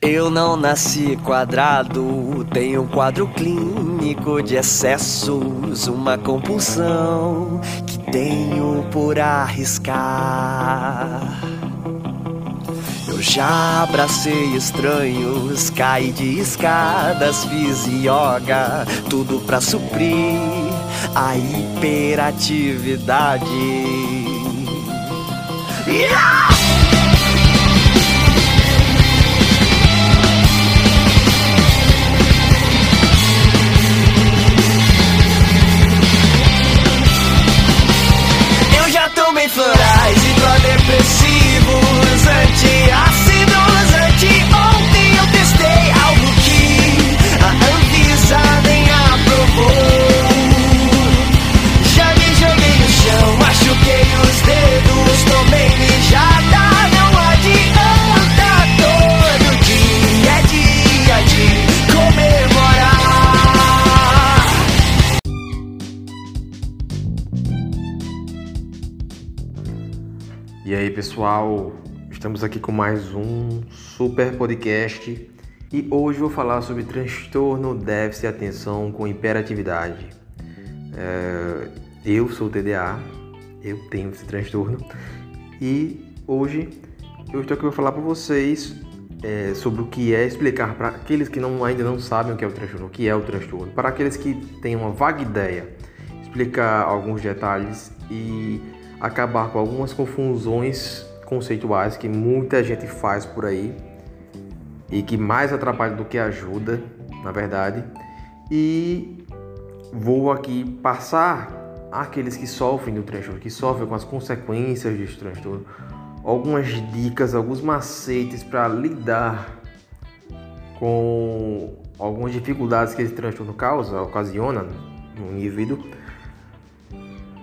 Eu não nasci quadrado, tenho um quadro clínico de excessos, uma compulsão que tenho por arriscar. Eu já abracei estranhos, caí de escadas, fiz yoga, tudo pra suprir a hiperatividade. Yeah! Pessoal, estamos aqui com mais um super podcast e hoje vou falar sobre transtorno déficit de atenção com hiperatividade. É, eu sou TDA, eu tenho esse transtorno e hoje eu estou aqui para falar para vocês é, sobre o que é explicar para aqueles que não, ainda não sabem o que é o transtorno, o que é o transtorno, para aqueles que têm uma vaga ideia, explicar alguns detalhes e acabar com algumas confusões conceituais que muita gente faz por aí e que mais atrapalha do que ajuda, na verdade. E vou aqui passar àqueles que sofrem do transtorno, que sofrem com as consequências desse transtorno, algumas dicas, alguns macetes para lidar com algumas dificuldades que esse transtorno causa, ocasiona no indivíduo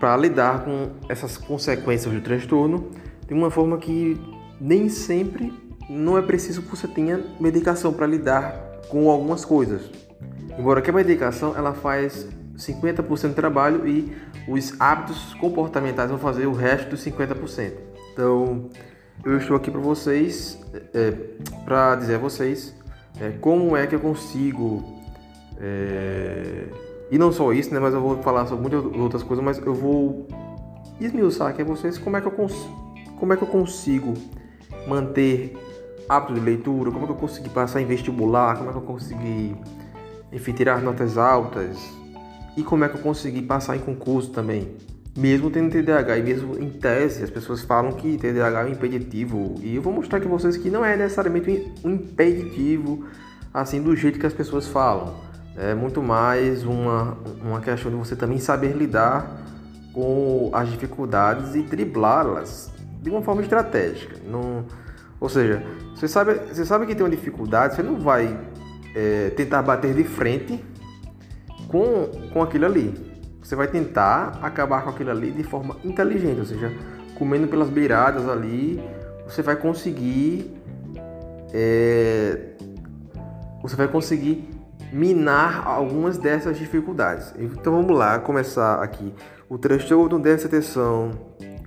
para lidar com essas consequências do transtorno de uma forma que nem sempre não é preciso que você tenha medicação para lidar com algumas coisas. Embora que a medicação ela faz 50% do trabalho e os hábitos comportamentais vão fazer o resto dos 50%. Então, eu estou aqui para vocês, é, para dizer a vocês é, como é que eu consigo é, e não só isso, né? Mas eu vou falar sobre muitas outras coisas, mas eu vou esmiuçar aqui a vocês como é que eu, cons como é que eu consigo manter hábito de leitura, como é que eu consegui passar em vestibular, como é que eu consegui, enfim, tirar notas altas e como é que eu consegui passar em concurso também. Mesmo tendo TDAH e mesmo em tese, as pessoas falam que TDAH é um impeditivo e eu vou mostrar aqui a vocês que não é necessariamente um impeditivo assim do jeito que as pessoas falam é muito mais uma, uma questão de você também saber lidar com as dificuldades e driblá-las de uma forma estratégica. Não, ou seja, você sabe, você sabe que tem uma dificuldade, você não vai é, tentar bater de frente com, com aquilo ali. Você vai tentar acabar com aquilo ali de forma inteligente, ou seja, comendo pelas beiradas ali, você vai conseguir. É, você vai conseguir minar algumas dessas dificuldades. Então vamos lá, começar aqui. O transtorno dessa atenção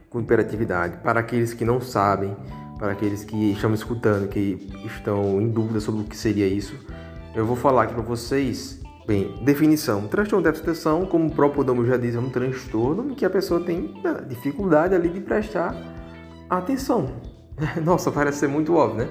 com hiperatividade, para aqueles que não sabem, para aqueles que estão escutando, que estão em dúvida sobre o que seria isso, eu vou falar aqui para vocês. Bem, definição. Transtorno de atenção, como o próprio nome já diz, é um transtorno em que a pessoa tem né, dificuldade ali de prestar atenção. Nossa, parece ser muito óbvio, né?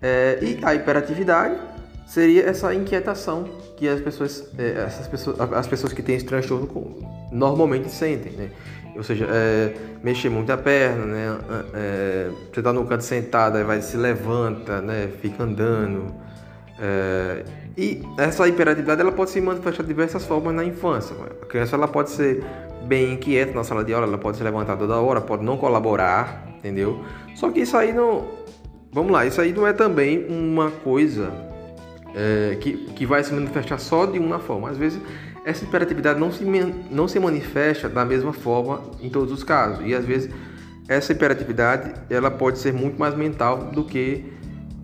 É, e a hiperatividade seria essa inquietação que as pessoas, é, essas pessoas, as pessoas que têm esse transtorno normalmente sentem, né? Ou seja, é, mexer muito a perna, né? É, você está no canto sentado, aí vai se levanta, né? Fica andando. É, e essa hiperatividade ela pode se manifestar de diversas formas na infância. A criança ela pode ser bem inquieta na sala de aula, ela pode se levantar toda hora, pode não colaborar, entendeu? Só que isso aí não, vamos lá, isso aí não é também uma coisa é, que, que vai se manifestar só de uma forma. Às vezes, essa hiperatividade não se, não se manifesta da mesma forma em todos os casos. E às vezes, essa hiperatividade ela pode ser muito mais mental do que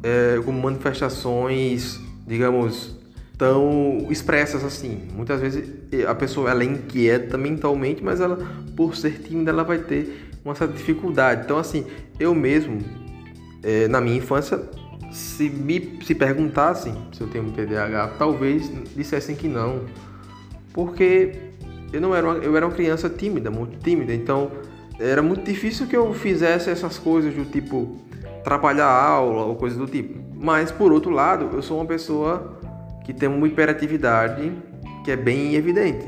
é, manifestações, digamos, tão expressas assim. Muitas vezes a pessoa ela é inquieta mentalmente, mas ela, por ser tímida, ela vai ter uma certa dificuldade. Então, assim, eu mesmo, é, na minha infância, se me se perguntassem se eu tenho TDAH, talvez dissessem que não, porque eu não era uma, eu era uma criança tímida, muito tímida, então era muito difícil que eu fizesse essas coisas do tipo atrapalhar a aula ou coisa do tipo. Mas por outro lado, eu sou uma pessoa que tem uma hiperatividade que é bem evidente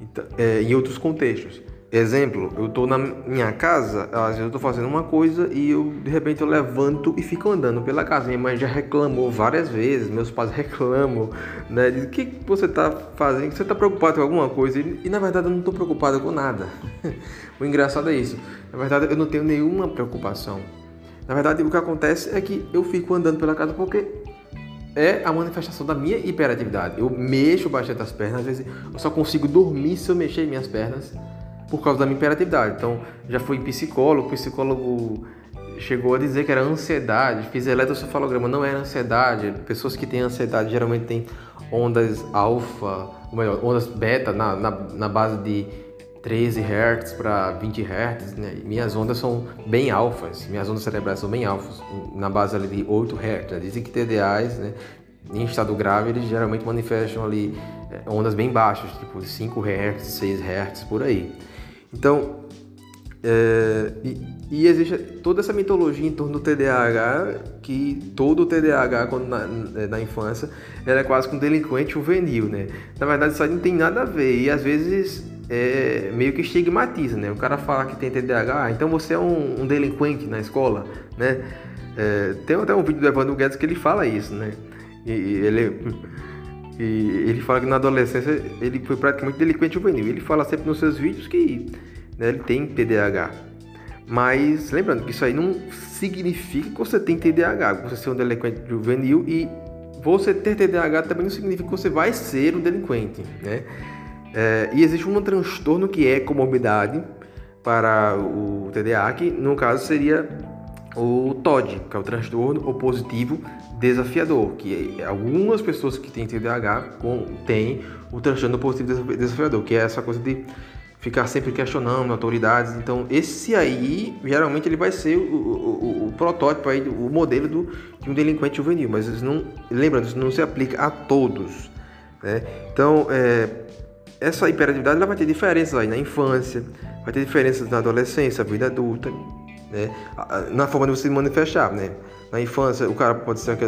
então, é, em outros contextos. Exemplo, eu estou na minha casa, às vezes eu estou fazendo uma coisa e eu de repente eu levanto e fico andando pela casa. Minha mãe já reclamou várias vezes, meus pais reclamam, né? Diz, o que você está fazendo? Você está preocupado com alguma coisa? E, e na verdade eu não estou preocupado com nada. o engraçado é isso. Na verdade eu não tenho nenhuma preocupação. Na verdade o que acontece é que eu fico andando pela casa porque é a manifestação da minha hiperatividade. Eu mexo bastante as pernas, às vezes eu só consigo dormir se eu mexer minhas pernas por causa da minha hiperatividade. Então, já fui psicólogo, o psicólogo chegou a dizer que era ansiedade, fiz eletrocefalograma, não era ansiedade. Pessoas que têm ansiedade geralmente têm ondas alfa, ou melhor, ondas beta na, na, na base de 13 Hz para 20 Hz, né? Minhas ondas são bem alfas, minhas ondas cerebrais são bem alfas, na base ali de 8 Hz. Né? Dizem que TDAs, né, em estado grave, eles geralmente manifestam ali eh, ondas bem baixas, tipo 5 Hz, 6 Hz, por aí. Então, é, e, e, existe toda essa mitologia em torno do TDAH, que todo o TDAH, quando na, na infância, era quase que um delinquente juvenil, né? Na verdade, isso aí não tem nada a ver, e às vezes é, meio que estigmatiza, né? O cara fala que tem TDAH, ah, então você é um, um delinquente na escola, né? É, tem até um vídeo do Evandro Guedes que ele fala isso, né? E ele ele fala que na adolescência ele foi praticamente delinquente juvenil. Ele fala sempre nos seus vídeos que né, ele tem TDAH. Mas lembrando que isso aí não significa que você tem TDAH, você ser um delinquente juvenil e você ter TDAH também não significa que você vai ser um delinquente, né? É, e existe um transtorno que é comorbidade para o TDAH, que no caso seria o TOD, que é o transtorno opositivo desafiador, que algumas pessoas que têm TDAH têm o transtorno opositivo desafiador, que é essa coisa de ficar sempre questionando autoridades. Então, esse aí, geralmente, ele vai ser o, o, o protótipo, aí, o modelo do, de um delinquente juvenil, mas isso não, lembrando, isso não se aplica a todos. Né? Então, é, essa hiperatividade ela vai ter diferenças aí na infância, vai ter diferenças na adolescência, vida adulta, né? na forma de você se manifestar, né? Na infância, o cara pode ser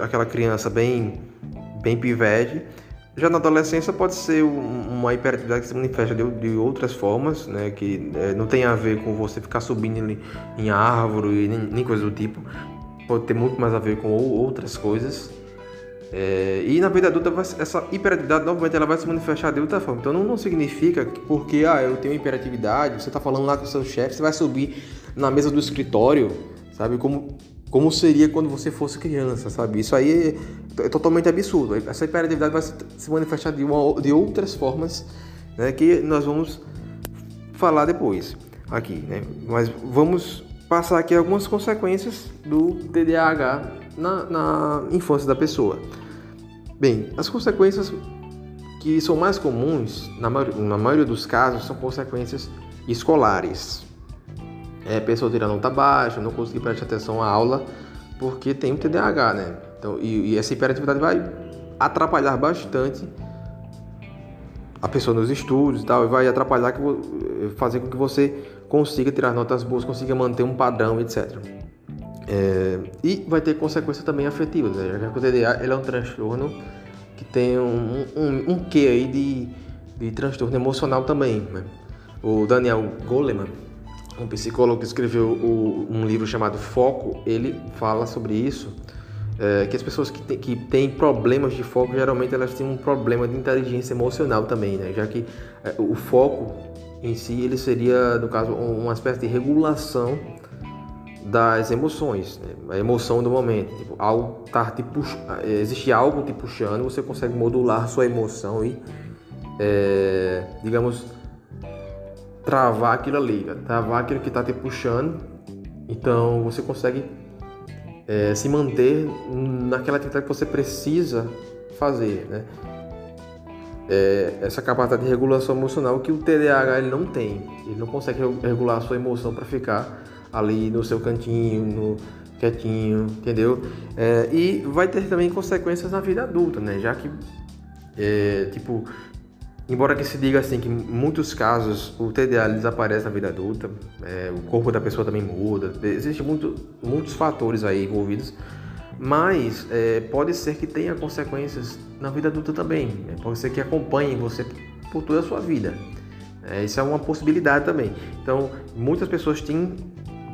aquela criança bem, bem pivete. Já na adolescência pode ser uma hiperatividade que se manifesta de, de outras formas, né? Que é, não tem a ver com você ficar subindo em árvore nem, nem coisa do tipo. Pode ter muito mais a ver com outras coisas. É, e na vida adulta, essa hiperatividade novamente ela vai se manifestar de outra forma. Então não, não significa que porque ah, eu tenho hiperatividade, você está falando lá com o seu chefe, você vai subir na mesa do escritório, sabe? Como, como seria quando você fosse criança, sabe? Isso aí é, totalmente absurdo. Essa hiperatividade vai se manifestar de, uma, de outras formas, né? Que nós vamos falar depois aqui, né? Mas vamos passar aqui algumas consequências do TDAH na, na infância da pessoa. Bem, as consequências que são mais comuns, na, na maioria dos casos, são consequências escolares é, pessoa tirando nota baixa, não conseguir prestar atenção à aula porque tem o TDAH, né? Então, e, e essa hiperatividade vai atrapalhar bastante a pessoa nos estudos e tal, e vai atrapalhar, que, fazer com que você consiga tirar notas boas, consiga manter um padrão, etc. É, e vai ter consequências também afetivas, né? já que o TDA ele é um transtorno que tem um, um, um quê aí de, de transtorno emocional também. Né? O Daniel Goleman, um psicólogo que escreveu o, um livro chamado Foco, ele fala sobre isso, é, que as pessoas que, que têm problemas de foco, geralmente elas têm um problema de inteligência emocional também, né? já que é, o foco em si, ele seria, no caso, uma espécie de regulação das emoções, né? a emoção do momento. Tipo, algo tá te pux... Existe algo te puxando, você consegue modular sua emoção e, é, digamos, travar aquilo ali, travar aquilo que está te puxando. Então você consegue é, se manter naquela atividade que você precisa fazer, né? É, essa capacidade de regulação emocional que o TDAH ele não tem. Ele não consegue regular a sua emoção para ficar ali no seu cantinho, no, quietinho, entendeu? É, e vai ter também consequências na vida adulta, né? Já que, é, tipo, embora que se diga assim que em muitos casos o TDA desaparece na vida adulta, é, o corpo da pessoa também muda, existem muito, muitos fatores aí envolvidos, mas é, pode ser que tenha consequências na vida adulta também, né? pode ser que acompanhe você por toda a sua vida. É, isso é uma possibilidade também. Então, muitas pessoas têm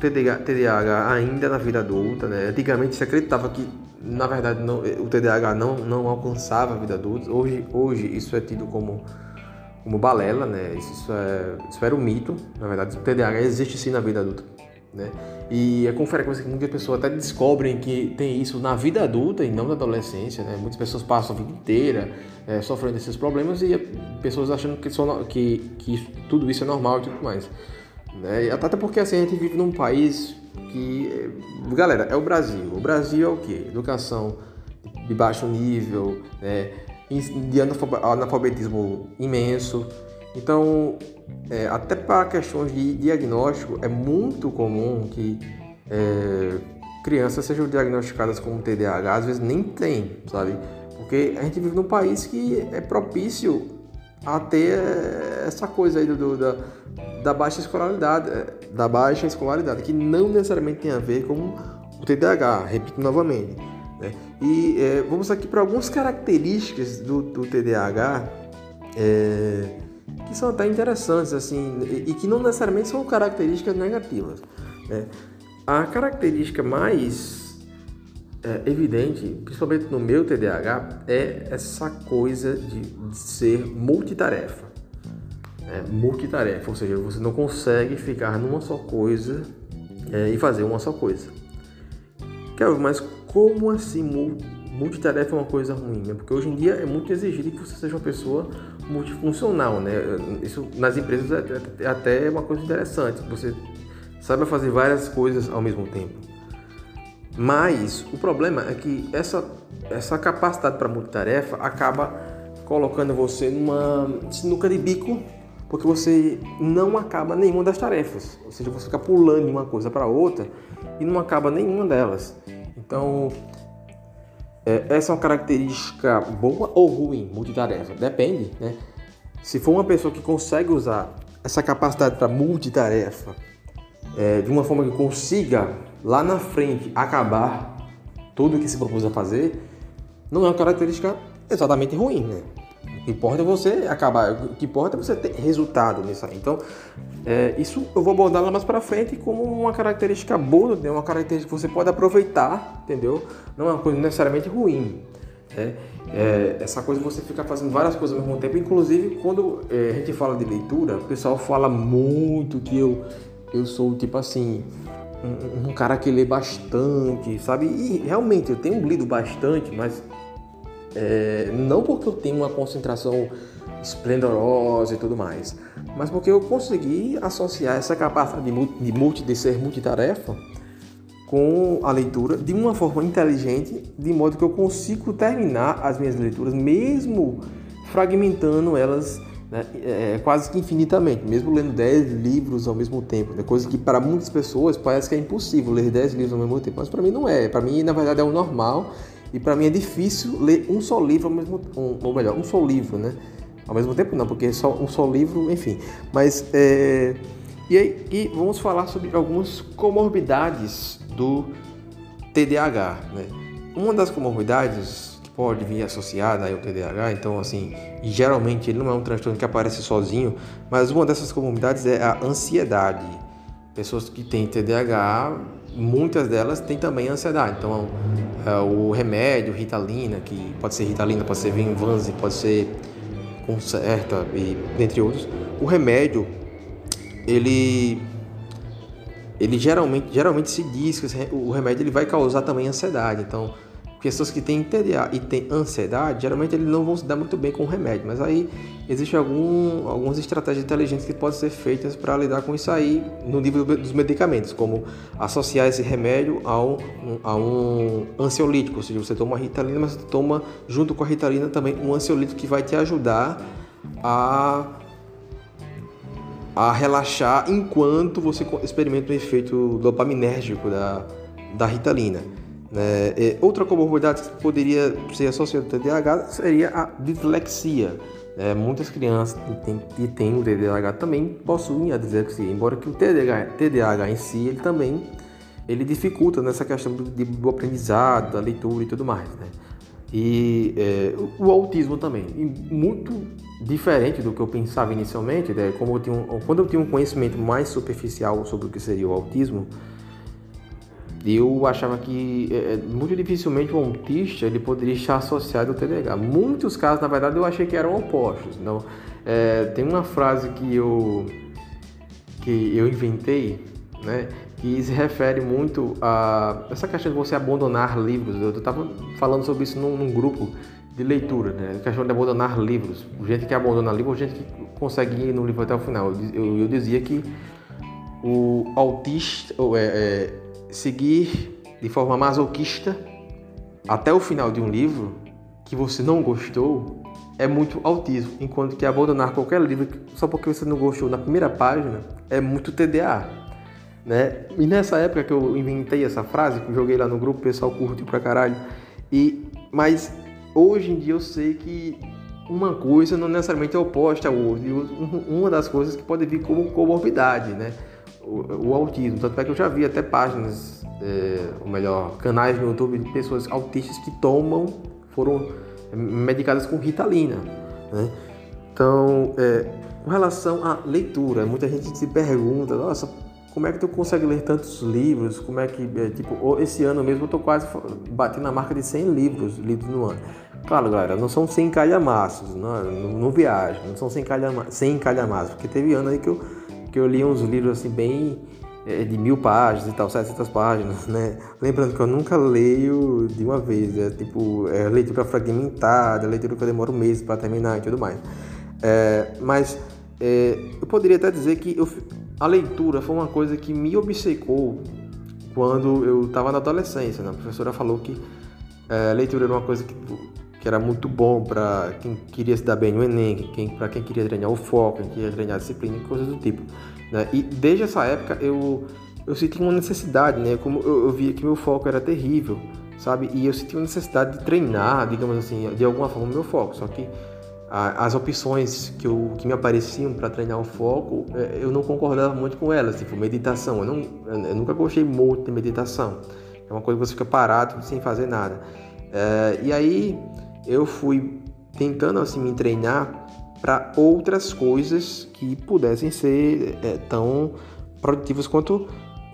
TDAH ainda na vida adulta, né? Antigamente se acreditava que, na verdade, não, o TDAH não, não alcançava a vida adulta. Hoje, hoje isso é tido como, como balela, né? Isso, isso, é, isso era um mito. Na verdade, o TDAH existe sim na vida adulta, né? E é com frequência que muitas pessoas até descobrem que tem isso na vida adulta e não na adolescência, né? Muitas pessoas passam a vida inteira é, sofrendo desses problemas e pessoas achando que, que, que tudo isso é normal e tudo mais. Né? Até porque assim, a gente vive num país que. Galera, é o Brasil. O Brasil é o quê? Educação de baixo nível, né? de analfabetismo imenso. Então, é, até para questões de diagnóstico, é muito comum que é, crianças sejam diagnosticadas com TDAH, às vezes nem tem, sabe? Porque a gente vive num país que é propício a ter essa coisa aí do, do da, da baixa escolaridade, é, da baixa escolaridade, que não necessariamente tem a ver com o TDAH, repito novamente. Né? E é, vamos aqui para algumas características do, do TDAH é, que são até interessantes assim e, e, que não necessariamente são características negativas. Né? A característica mais é, evidente, principalmente no meu TDAH, é essa coisa de, de ser multitarefa. É, multitarefa, ou seja, você não consegue ficar numa só coisa é, e fazer uma só coisa. Quero, mas como assim multitarefa é uma coisa ruim? Né? Porque hoje em dia é muito exigido que você seja uma pessoa multifuncional, né? Isso nas empresas é, é até uma coisa interessante, você saiba fazer várias coisas ao mesmo tempo. Mas o problema é que essa, essa capacidade para multitarefa acaba colocando você numa sinuca de bico, porque você não acaba nenhuma das tarefas. Ou seja, você fica pulando de uma coisa para outra e não acaba nenhuma delas. Então, é, essa é uma característica boa ou ruim, multitarefa? Depende, né? Se for uma pessoa que consegue usar essa capacidade para multitarefa é, de uma forma que consiga lá na frente acabar tudo o que se propôs a fazer, não é uma característica exatamente ruim, né? O que importa é você acabar, o que importa é você ter resultado nisso aí. Então, é, isso eu vou abordar lá mais para frente como uma característica boa, né? uma característica que você pode aproveitar, entendeu? Não é uma coisa necessariamente ruim. Né? É, essa coisa você ficar fazendo várias coisas ao mesmo tempo, inclusive quando é, a gente fala de leitura, o pessoal fala muito que eu, eu sou tipo assim, um, um, cara que lê bastante, sabe? E realmente eu tenho lido bastante, mas é, não porque eu tenho uma concentração esplendorosa e tudo mais, mas porque eu consegui associar essa capacidade de, multi, de, multi, de ser multitarefa com a leitura de uma forma inteligente, de modo que eu consigo terminar as minhas leituras, mesmo fragmentando elas né, é, é, quase que infinitamente, mesmo lendo 10 livros ao mesmo tempo, né, coisa que para muitas pessoas parece que é impossível ler 10 livros ao mesmo tempo, mas para mim não é. Para mim, na verdade, é o normal e para mim é difícil ler um só livro ao mesmo um, ou melhor, um só livro, né? Ao mesmo tempo não, porque só um só livro, enfim. Mas é, e aí e vamos falar sobre algumas comorbidades do TDAH, né? Uma das comorbidades pode vir associada ao TDAH, então assim, geralmente ele não é um transtorno que aparece sozinho, mas uma dessas comorbidades é a ansiedade. Pessoas que têm TDAH, muitas delas têm também ansiedade. Então, é, o remédio, Ritalina, que pode ser Ritalina, pode ser Vinvanse, pode ser Concerta e dentre outros, o remédio ele ele geralmente geralmente se diz que o remédio ele vai causar também ansiedade. Então, pessoas que têm TDA e têm ansiedade, geralmente eles não vão se dar muito bem com o remédio, mas aí existem algum, algumas estratégias inteligentes que podem ser feitas para lidar com isso aí no nível dos medicamentos, como associar esse remédio a um, a um ansiolítico, ou seja, você toma a ritalina, mas você toma junto com a ritalina também um ansiolítico que vai te ajudar a a relaxar enquanto você experimenta o efeito dopaminérgico da, da Ritalina. Né? É, outra comorbidade que poderia ser associada ao TDAH seria a dislexia. É, muitas crianças que têm, o TDAH também possuem a dislexia, embora que o TDAH, TDAH em si ele também ele dificulta nessa questão do, do aprendizado, da leitura e tudo mais. Né? E é, o autismo também, muito diferente do que eu pensava inicialmente, né? Como eu tinha um, quando eu tinha um conhecimento mais superficial sobre o que seria o autismo, eu achava que é, é, muito dificilmente o autista ele poderia estar associado ao TDAH. Muitos casos, na verdade, eu achei que eram opostos. Então, é, tem uma frase que eu que eu inventei, né, que se refere muito a essa questão de você abandonar livros. Eu estava falando sobre isso num, num, grupo de leitura, né, a questão de abandonar livros. Gente que abandona livros, gente que consegue ir no livro até o final. Eu, eu, eu dizia que o autista, é, é, seguir de forma masoquista até o final de um livro que você não gostou é muito autismo, enquanto que abandonar qualquer livro só porque você não gostou na primeira página é muito TDA. Né? E nessa época que eu inventei essa frase, que eu joguei lá no grupo, o pessoal curtiu pra caralho. E, mas hoje em dia eu sei que uma coisa não necessariamente é oposta ao outro. E uma das coisas que pode vir como comorbidade, né? O, o, autismo. Tanto é que eu já vi até páginas, é, ou melhor, canais no YouTube de pessoas autistas que tomam, foram medicadas com Ritalina. Né? Então, é, com relação à leitura, muita gente se pergunta, nossa, como é que tu consegue ler tantos livros? Como é que, é, tipo, esse ano mesmo eu tô quase batendo a marca de 100 livros lidos no ano. Claro, galera, não são 100 calhamaços, não, não, não viagem, não são 100 calhamaços, 100 calhamaços, porque teve ano aí que eu que eu li uns livros assim bem é, de mil páginas e tal, 700 páginas, né? Lembrando que eu nunca leio de uma vez, é tipo é, leitura fragmentada, leitura que eu demoro meses para terminar e tudo mais. É, mas é, eu poderia até dizer que eu, a leitura foi uma coisa que me obcecou quando eu estava na adolescência. Né? A professora falou que é, leitura era uma coisa que, que era muito bom para quem queria se dar bem no Enem, quem, para quem queria treinar o foco, quem queria treinar a disciplina e coisas do tipo. Né? E desde essa época eu, eu senti uma necessidade, né? Como eu, eu via que meu foco era terrível, sabe? E eu senti uma necessidade de treinar, digamos assim, de alguma forma meu foco. Só que as opções que, eu, que me apareciam para treinar o foco, é, eu não concordava muito com elas, tipo meditação. Eu, não, eu nunca gostei muito de meditação. É uma coisa que você fica parado sem fazer nada. É, e aí eu fui tentando assim me treinar para outras coisas que pudessem ser é, tão produtivas quanto,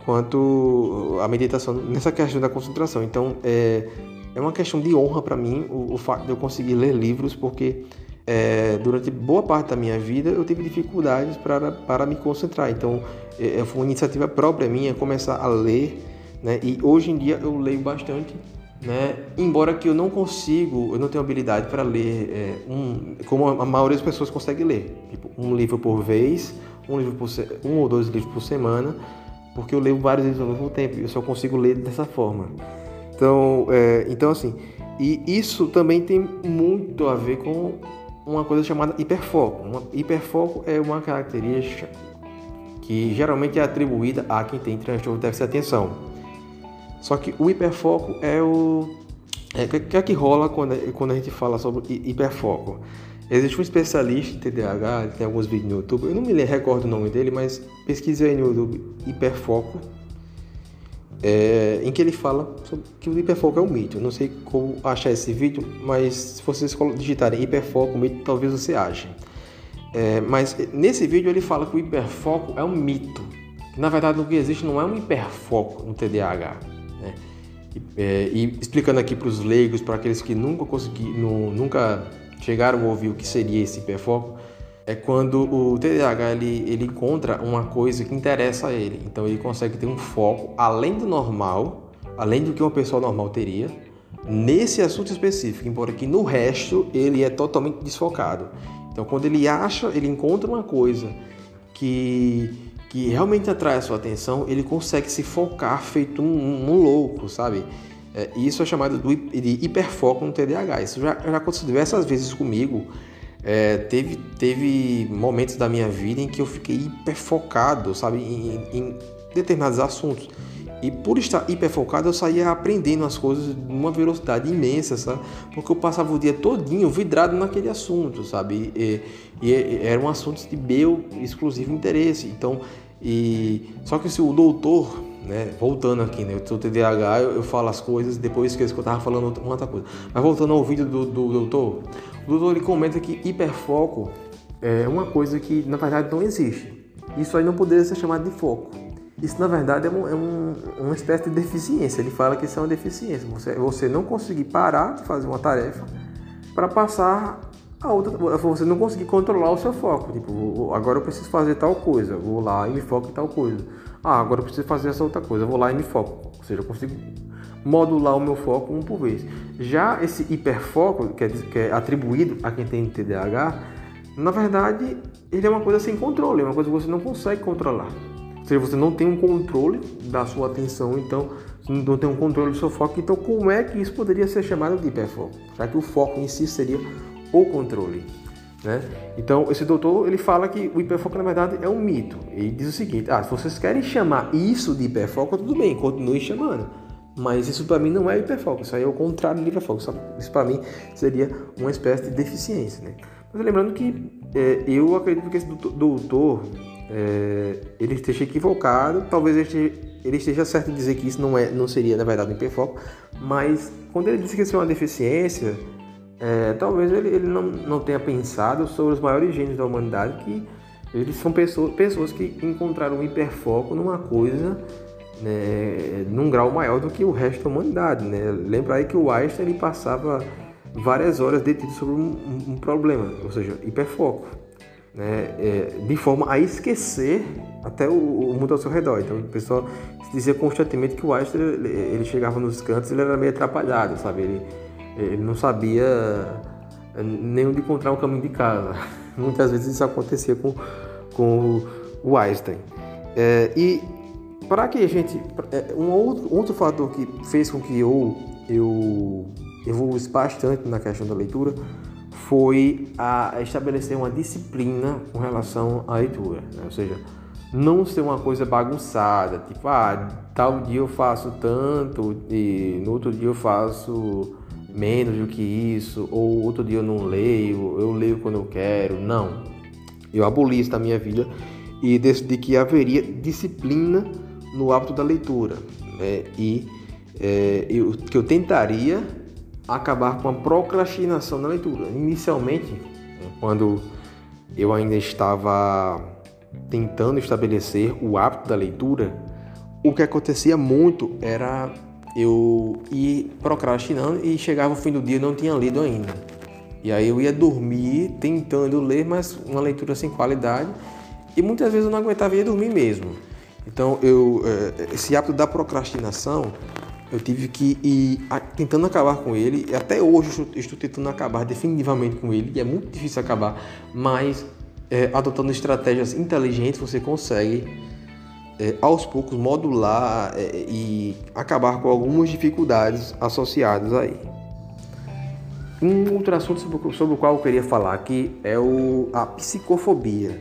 quanto a meditação nessa questão da concentração. Então, é, é uma questão de honra para mim o, o, fato de eu conseguir ler livros, porque é, durante boa parte da minha vida eu tive dificuldades para, para me concentrar. Então, é, é foi uma iniciativa própria minha começar a ler, né? e hoje em dia eu leio bastante né? Embora que eu não consigo, eu não tenho habilidade para ler é, um, como a maioria das pessoas consegue ler, tipo um livro por vez, um livro por um ou dois livros por semana, porque eu leio vários livros ao mesmo tempo. Eu só consigo ler dessa forma. Então, é, então assim, e isso também tem muito a ver com uma coisa chamada hiperfoco. Uma, hiperfoco é uma característica que geralmente é atribuída a quem tem transtorno de atenção. Só que o hiperfoco é o. É, o que é que rola quando, quando a gente fala sobre hiperfoco? Existe um especialista em TDAH, tem alguns vídeos no YouTube, eu não me recordo o nome dele, mas pesquise aí no YouTube hiperfoco, é, em que ele fala que o hiperfoco é um mito. Eu não sei como achar esse vídeo, mas se vocês digitarem hiperfoco, mito, talvez você ache. É, mas nesse vídeo ele fala que o hiperfoco é um mito. Na verdade, o que existe não é um hiperfoco no TDAH. É, e, explicando aqui para os leigos, para aqueles que nunca consegui, nunca chegaram a ouvir o que seria esse hiperfoco, é quando o TDAH ele, ele encontra uma coisa que interessa a ele. Então ele consegue ter um foco além do normal, além do que uma pessoa normal teria, nesse assunto específico, embora que no resto ele é totalmente desfocado. Então quando ele acha, ele encontra uma coisa que que realmente atrai a sua atenção, ele consegue se focar feito um, um louco, sabe? É, isso é chamado de hiperfoco no TDAH. Isso já, já aconteceu diversas vezes comigo. É, teve, teve momentos da minha vida em que eu fiquei hiperfocado, sabe, em, em determinados assuntos. E por estar hiperfocado, eu saía aprendendo as coisas numa velocidade imensa, sabe? Porque eu passava o dia todinho vidrado naquele assunto, sabe? E, e, e eram assuntos de meu exclusivo interesse. Então, e só que se o doutor, né, voltando aqui, né, eu sou TDAH, eu, eu, falo as coisas, depois que eu tava falando outra, outra coisa. Mas voltando ao vídeo do, do doutor, o doutor ele comenta que hiperfoco é uma coisa que na verdade não existe. Isso aí não poderia ser chamado de foco. Isso, na verdade, é, um, é um, uma espécie de deficiência. Ele fala que isso é uma deficiência. Você, você não conseguir parar de fazer uma tarefa para passar a outra. Você não conseguir controlar o seu foco. Tipo, agora eu preciso fazer tal coisa. Vou lá e me foco em tal coisa. Ah, agora eu preciso fazer essa outra coisa. Vou lá e me foco. Ou seja, eu consigo modular o meu foco um por vez. Já esse hiperfoco, que é, que é atribuído a quem tem TDAH, na verdade, ele é uma coisa sem controle. É uma coisa que você não consegue controlar. Ou seja, você não tem um controle da sua atenção, então não tem um controle do seu foco. Então, como é que isso poderia ser chamado de hiperfoco? Já que o foco em si seria o controle. Né? Então, esse doutor ele fala que o hiperfoco na verdade é um mito. Ele diz o seguinte: ah, se vocês querem chamar isso de hiperfoco, tudo bem, continue chamando. Mas isso para mim não é hiperfoco, isso aí é o contrário de hiperfoco. Isso para mim seria uma espécie de deficiência. Né? Mas lembrando que é, eu acredito que esse doutor é, ele esteja equivocado, talvez ele esteja, ele esteja, certo em dizer que isso não, é, não seria na verdade um hiperfoco, mas quando ele disse que isso é uma deficiência, é, talvez ele, ele não, não tenha pensado sobre os maiores gênios da humanidade, que eles são pessoas, pessoas que encontraram um hiperfoco numa coisa né, num grau maior do que o resto da humanidade. Né? Lembra aí que o Einstein ele passava várias horas detido sobre um, um, problema, ou seja, hiperfoco né, é, de forma a esquecer até o, o, mundo ao seu redor. Então o pessoal dizia constantemente que o Einstein ele chegava nos cantos ele era meio atrapalhado, sabe? Ele, ele não sabia é, nem onde encontrar um caminho de casa. Muitas vezes isso acontecia com, com o Einstein. É, e para que a gente. É, um outro, outro fator que fez com que eu, eu evoluísse bastante na questão da leitura foi a estabelecer uma disciplina com relação à leitura, né? ou seja, não ser uma coisa bagunçada, tipo, ah, tal dia eu faço tanto e no outro dia eu faço menos do que isso, ou outro dia eu não leio, eu leio quando eu quero. Não. Eu aboli isso da minha vida e decidi que haveria disciplina no hábito da leitura né? e é, eu, que eu tentaria acabar com a procrastinação na leitura. Inicialmente, quando eu ainda estava tentando estabelecer o hábito da leitura, o que acontecia muito era eu ir procrastinando e chegava o fim do dia e não tinha lido ainda. E aí eu ia dormir tentando ler, mas uma leitura sem qualidade. E muitas vezes eu não aguentava ir dormir mesmo. Então eu eh, esse hábito da procrastinação eu tive que ir tentando acabar com ele. E até hoje eu estou tentando acabar definitivamente com ele. E é muito difícil acabar, mas é, adotando estratégias inteligentes você consegue é, aos poucos modular é, e acabar com algumas dificuldades associadas aí. Um outro assunto sobre, sobre o qual eu queria falar aqui é o, a psicofobia.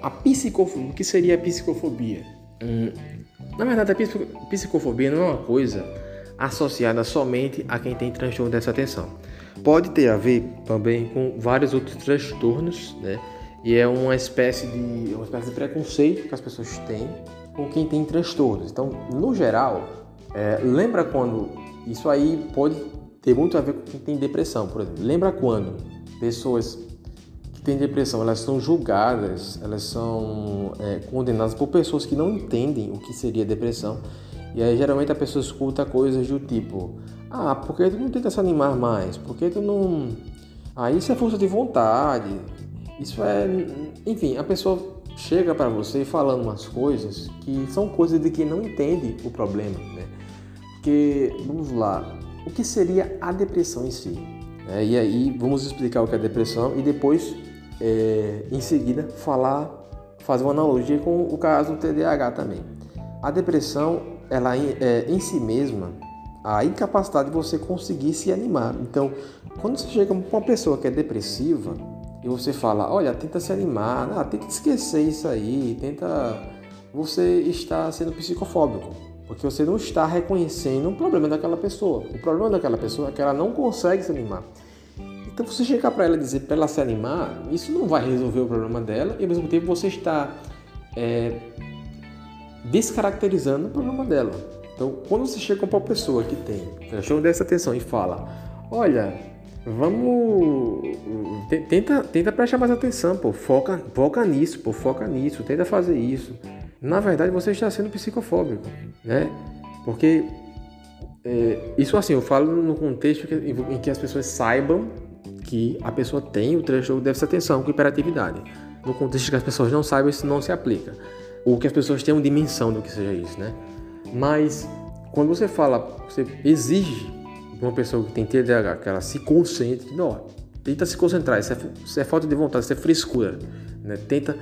A psicofobia, o que seria a psicofobia? Hum, na verdade, a psicofobia não é uma coisa associada somente a quem tem transtorno dessa atenção. Pode ter a ver também com vários outros transtornos, né? E é uma espécie de uma espécie de preconceito que as pessoas têm com quem tem transtornos. Então, no geral, é, lembra quando isso aí pode ter muito a ver com quem tem depressão, por exemplo. Lembra quando pessoas têm depressão, elas são julgadas, elas são é, condenadas por pessoas que não entendem o que seria depressão. E aí geralmente a pessoa escuta coisas do tipo: Ah, por que tu não tenta se animar mais? Por que tu não. Ah, isso é força de vontade. Isso é. Enfim, a pessoa chega para você falando umas coisas que são coisas de quem não entende o problema, né? Porque, vamos lá, o que seria a depressão em si? É, e aí vamos explicar o que é depressão e depois é, em seguida falar, fazer uma analogia com o caso do TDAH também. A depressão, ela é em si mesma a incapacidade de você conseguir se animar. Então, quando você chega com uma pessoa que é depressiva e você fala, olha, tenta se animar, ah, tenta esquecer isso aí, tenta você está sendo psicofóbico, porque você não está reconhecendo o problema daquela pessoa. O problema daquela pessoa é que ela não consegue se animar. Então, você chegar para ela e dizer para ela se animar, isso não vai resolver o problema dela e ao mesmo tempo você está é, descaracterizando o problema dela. Então, quando você chega para uma pessoa que tem transtorno dessa atenção e fala: Olha, vamos. Tenta, tenta prestar mais atenção, pô. Foca, foca nisso, pô. Foca nisso. Tenta fazer isso. Na verdade, você está sendo psicofóbico, né? Porque é, isso assim, eu falo no contexto que, em que as pessoas saibam que a pessoa tem o transtorno de déficit de atenção com hiperatividade. No contexto que as pessoas não saibam, isso não se aplica. Ou que as pessoas tenham dimensão do que seja isso, né? Mas quando você fala, você exige uma pessoa que tem TDAH que ela se concentre, não, tenta se concentrar, isso é, isso é falta de vontade, isso é frescura, né? Tenta,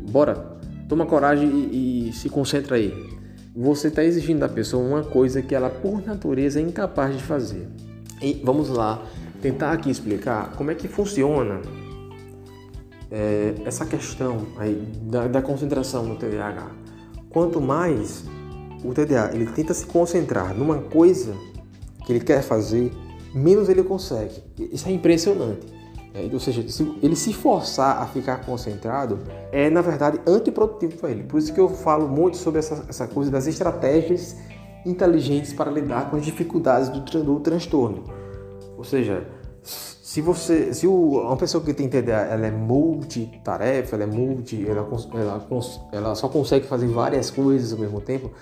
bora, toma coragem e, e se concentra aí. Você está exigindo da pessoa uma coisa que ela, por natureza, é incapaz de fazer. E vamos lá, tentar aqui explicar como é que funciona é, essa questão aí da, da, concentração no TDAH. Quanto mais o TDAH ele tenta se concentrar numa coisa que ele quer fazer, menos ele consegue. Isso é impressionante. É, ou seja, se ele se forçar a ficar concentrado, é na verdade antiprodutivo para ele. Por isso que eu falo muito sobre essa, essa coisa das estratégias inteligentes para lidar com as dificuldades do, do transtorno. Ou seja, se você, se o, uma pessoa que tem TDA, ela é multitarefa, ela é multi, ela, ela, ela só consegue fazer várias coisas ao mesmo tempo,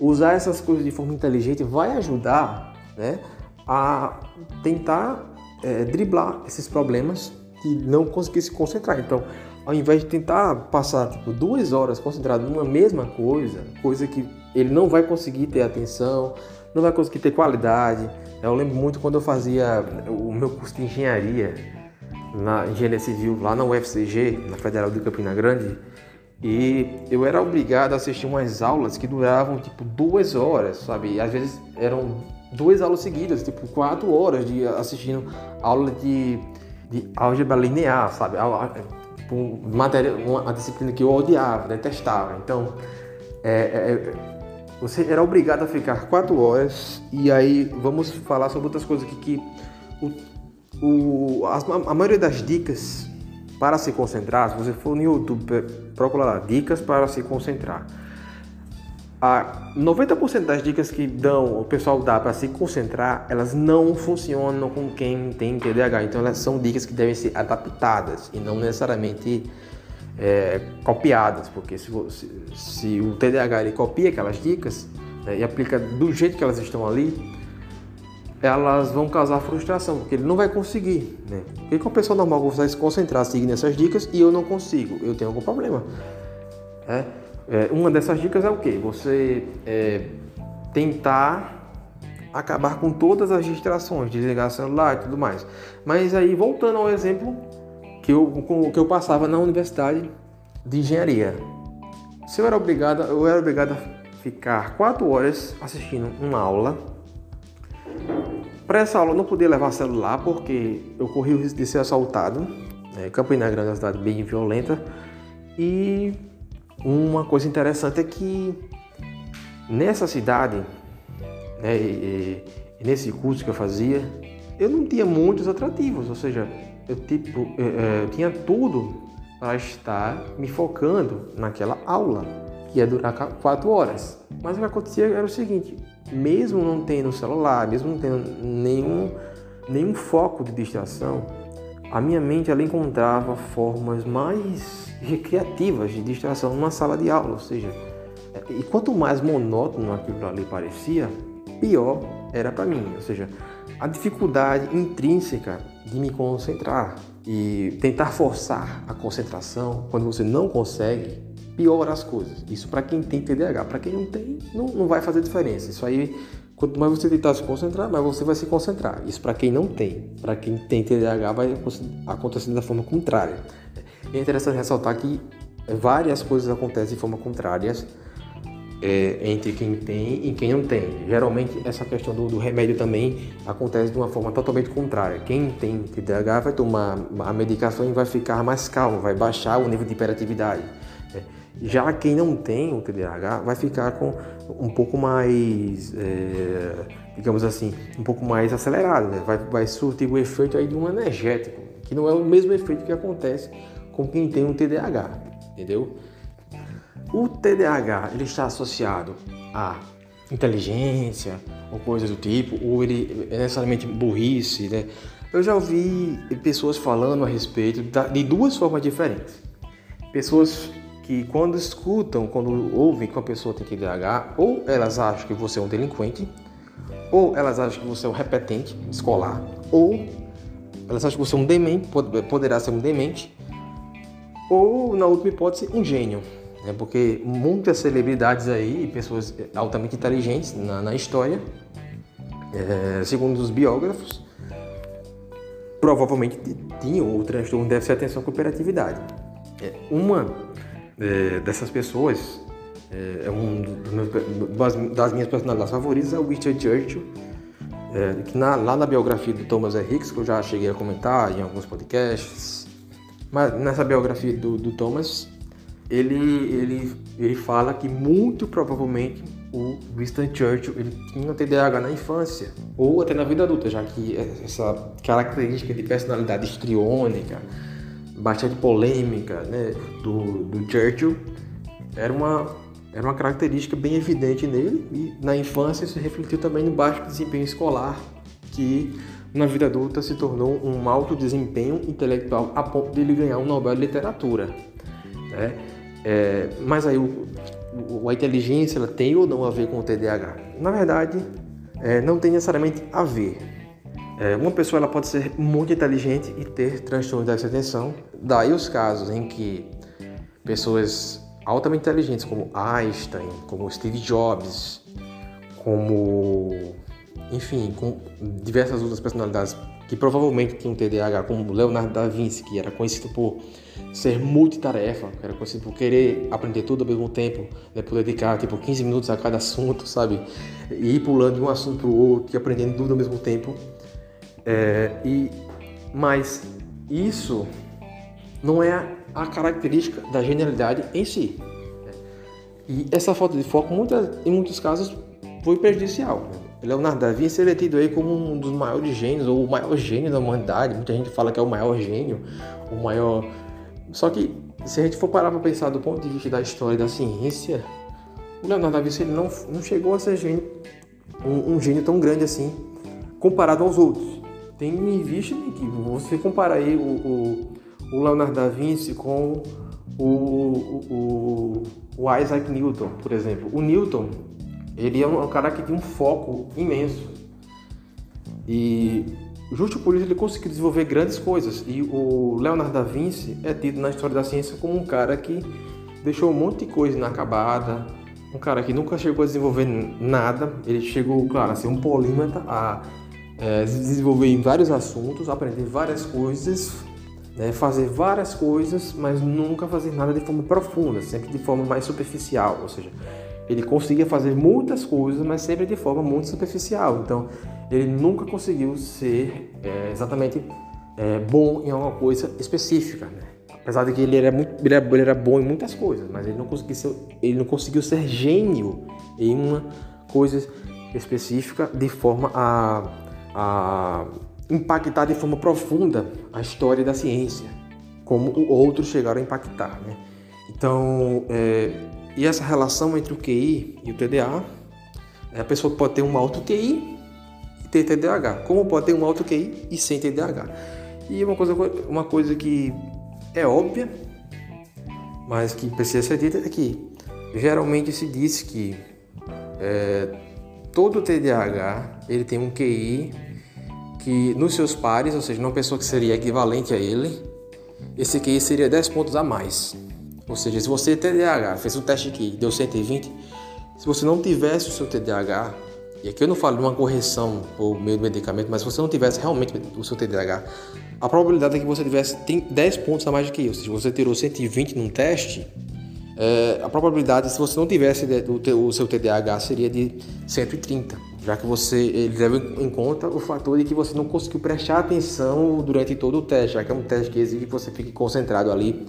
usar essas coisas de forma inteligente vai ajudar, né, a tentar é, driblar esses problemas de não conseguir se concentrar. Então, ao invés de tentar passar tipo, duas horas concentrado numa mesma coisa, coisa que ele não vai conseguir ter atenção, não vai conseguir ter qualidade. Eu lembro muito quando eu fazia o meu curso de engenharia na engenharia civil lá na UFCG, na Federal de Campina Grande, e eu era obrigado a assistir umas aulas que duravam tipo duas horas, sabe? E às vezes eram duas aulas seguidas, tipo quatro horas de assistindo aula de, de álgebra linear, sabe? Tipo, matéria, uma disciplina que eu odiava, detestava. Então, é, é, você era obrigado a ficar quatro horas e aí vamos falar sobre outras coisas aqui que o, o, a, a maioria das dicas para se concentrar, se você for no YouTube, procura lá, dicas para se concentrar. A 90% das dicas que dão, o pessoal dá para se concentrar, elas não funcionam com quem tem TDAH. Então elas são dicas que devem ser adaptadas e não necessariamente é, copiadas, porque se, se, o TDAH ele copia aquelas dicas né, e aplica do jeito que elas estão ali, elas vão causar frustração, porque ele não vai conseguir. Né? Porque com a pessoa normal consegue se concentrar, seguir essas dicas e eu não consigo, eu tenho algum problema. É? É, uma dessas dicas é o que? Você é, tentar acabar com todas as distrações, desligar o celular e tudo mais. Mas aí, voltando ao exemplo que eu, que eu passava na universidade de engenharia. Se eu era obrigado, eu era obrigado a ficar quatro horas assistindo uma aula. Para essa aula eu não podia levar celular porque eu corri o risco de ser assaltado. É, Campina Grande é uma cidade bem violenta. E uma coisa interessante é que nessa cidade, né, e, e nesse curso que eu fazia, eu não tinha muitos atrativos, ou seja, eu tipo, é, tinha tudo para estar me focando naquela aula, que ia durar quatro horas. Mas o que acontecia era o seguinte: mesmo não tendo celular, mesmo não tendo nenhum, nenhum foco de distração, a minha mente ela encontrava formas mais recreativas de distração numa sala de aula, ou seja, e quanto mais monótono aquilo ali parecia, pior era para mim, ou seja, a dificuldade intrínseca de me concentrar e tentar forçar a concentração quando você não consegue piora as coisas. Isso para quem tem TDAH, para quem não tem, não, não vai fazer diferença. Isso aí, quanto mais você tentar se concentrar, mais você vai se concentrar. Isso para quem não tem. Para quem tem TDAH vai acontecer da forma contrária. É interessante ressaltar que várias coisas acontecem de forma contrária é, entre quem tem e quem não tem. Geralmente essa questão do, do, remédio também acontece de uma forma totalmente contrária. Quem tem TDAH vai tomar a medicação e vai ficar mais calmo, vai baixar o nível de hiperatividade. Né? Já quem não tem o TDAH vai ficar com um pouco mais, é, digamos assim, um pouco mais acelerado, né? vai, vai surtir o efeito aí de um energético, que não é o mesmo efeito que acontece com quem tem um TDAH, entendeu? O TDAH ele está associado a inteligência ou coisas do tipo, ou ele é necessariamente burrice, né? Eu já ouvi pessoas falando a respeito de duas formas diferentes. Pessoas que quando escutam, quando ouvem que uma pessoa tem TDAH, ou elas acham que você é um delinquente, ou elas acham que você é um repetente escolar, ou elas acham que você é um demente, poderá ser um demente, ou na última hipótese, um gênio né? porque muitas celebridades aí, pessoas altamente inteligentes na, na história, é, segundo os biógrafos, provavelmente tinham o transtorno de déficit de atenção com hiperatividade. É, uma é, dessas pessoas, é, é um meus, das minhas personalidades favoritas, é o Winston Churchill, é, que na, lá na biografia do Thomas R. Hicks, que eu já cheguei a comentar em alguns podcasts, mas nessa biografia do, do Thomas, ele, ele, ele fala que muito provavelmente o Winston Churchill ele tinha TDAH na infância ou até na vida adulta, já que essa característica de personalidade histriônica, bastante polêmica né, do, do Churchill era uma, era uma característica bem evidente nele e na infância se refletiu também no baixo desempenho escolar, que na vida adulta se tornou um alto desempenho intelectual a ponto de ele ganhar um Nobel de Literatura. Né? É, mas aí o, o, a inteligência ela tem ou não a ver com o TDAH? Na verdade, é, não tem necessariamente a ver. É, uma pessoa ela pode ser muito inteligente e ter transtorno de atenção. Daí os casos em que pessoas altamente inteligentes, como Einstein, como Steve Jobs, como enfim, com diversas outras personalidades que provavelmente tinham TDAH, como Leonardo da Vinci, que era conhecido por ser multitarefa, era conhecido por querer aprender tudo ao mesmo tempo, né, por dedicar tipo 15 minutos a cada assunto, sabe? E ir pulando de um assunto para o outro e aprendendo tudo ao mesmo tempo. É, e, mas isso não é a característica da genialidade em si. E essa falta de foco, muitas, em muitos casos, foi prejudicial. Leonardo da Vinci ele é tido aí como um dos maiores gênios, ou o maior gênio da humanidade. Muita gente fala que é o maior gênio, o maior só que, se a gente for parar para pensar do ponto de vista da história da ciência, o Leonardo da Vinci ele não, não chegou a ser gênio, um, um gênio tão grande assim, comparado aos outros. Tem em vista que você comparar aí o, o, o, Leonardo da Vinci com o, o, o Isaac Newton, por exemplo. O Newton, ele é um cara que tem um foco imenso. E Justo por isso ele conseguiu desenvolver grandes coisas. E o Leonardo da Vinci é tido na história da ciência como um cara que deixou um monte de coisa inacabada, um cara que nunca chegou a desenvolver nada. Ele chegou, claro, a ser um polímata, a é, se desenvolver em vários assuntos, aprender várias coisas, né, fazer várias coisas, mas nunca fazer nada de forma profunda, sempre de forma mais superficial. Ou seja, ele conseguia fazer muitas coisas, mas sempre de forma muito superficial. Então, ele nunca conseguiu ser é, exatamente é, bom em alguma coisa específica. Né? Apesar de que ele era, muito, ele era, ele era bom em muitas coisas, mas ele não, conseguiu ser, ele não conseguiu ser gênio em uma coisa específica de forma a, a impactar de forma profunda a história da ciência, como outros chegaram a impactar. Né? Então, é, e essa relação entre o QI e o TDA, a pessoa pode ter um alto QI e ter TDAH, como pode ter um alto QI e sem TDAH. E uma coisa, uma coisa que é óbvia, mas que precisa ser dita é que geralmente se diz que é, todo TDAH ele tem um QI que nos seus pares, ou seja, uma pessoa que seria equivalente a ele, esse QI seria 10 pontos a mais. Ou seja, se você TDAH, fez um teste aqui, deu 120, se você não tivesse o seu TDAH, e aqui eu não falo de uma correção por meio do medicamento, mas se você não tivesse realmente o seu TDAH, a probabilidade é que você tivesse tem 10 pontos a mais do que isso. Se você tirou 120 num teste, é, a probabilidade, se você não tivesse o seu TDAH, seria de 130, já que você ele leva em conta o fator de que você não conseguiu prestar atenção durante todo o teste, já que é um teste que exige que você fique concentrado ali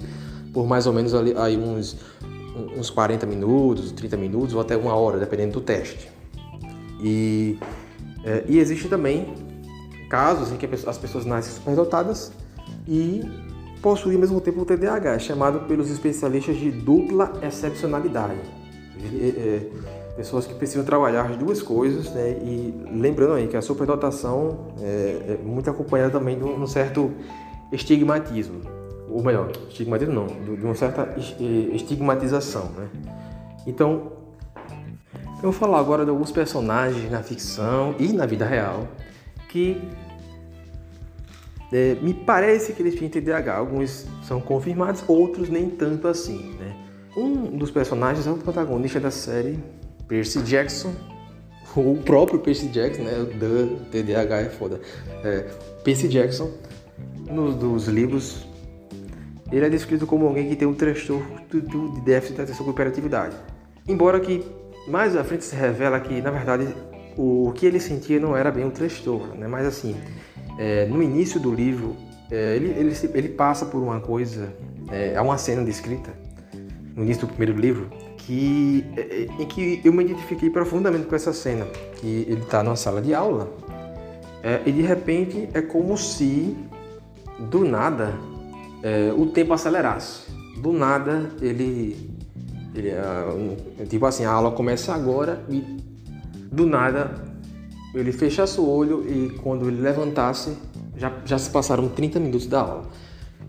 por mais ou menos ali, aí uns, uns 40 minutos, 30 minutos ou até uma hora, dependendo do teste. E, é, e existe também casos em que as pessoas nascem superdotadas e possuem ao mesmo tempo o TDAH, chamado pelos especialistas de dupla excepcionalidade. É, é, pessoas que precisam trabalhar as duas coisas, né? E lembrando aí que a superdotação é, é muito acompanhada também de um certo estigmatismo, ou melhor, estigmatismo não, de uma certa estigmatização, né? Então, eu vou falar agora de alguns personagens na ficção e na vida real que é, me parece que eles têm TDAH. Alguns são confirmados, outros nem tanto assim, né? Um dos personagens é o protagonista da série, Percy Jackson, o próprio Percy Jackson, né? O TDAH é foda. É, Percy Jackson, nos dos livros, ele é descrito como alguém que tem um transtorno de déficit de atenção com hiperatividade. Embora que mais à frente se revela que, na verdade, o que ele sentia não era bem um transtorno, né? Mas assim, é, no início do livro, é, ele, ele, ele, passa por uma coisa, é, há uma cena descrita no início do primeiro livro que é, é, em que eu me identifiquei profundamente com essa cena, que ele está numa sala de aula é, e de repente é como se do nada o tempo acelerasse. Do nada ele, ele tipo assim, a aula começa agora e do nada ele fechasse o olho e quando ele levantasse, já, já se passaram 30 minutos da aula.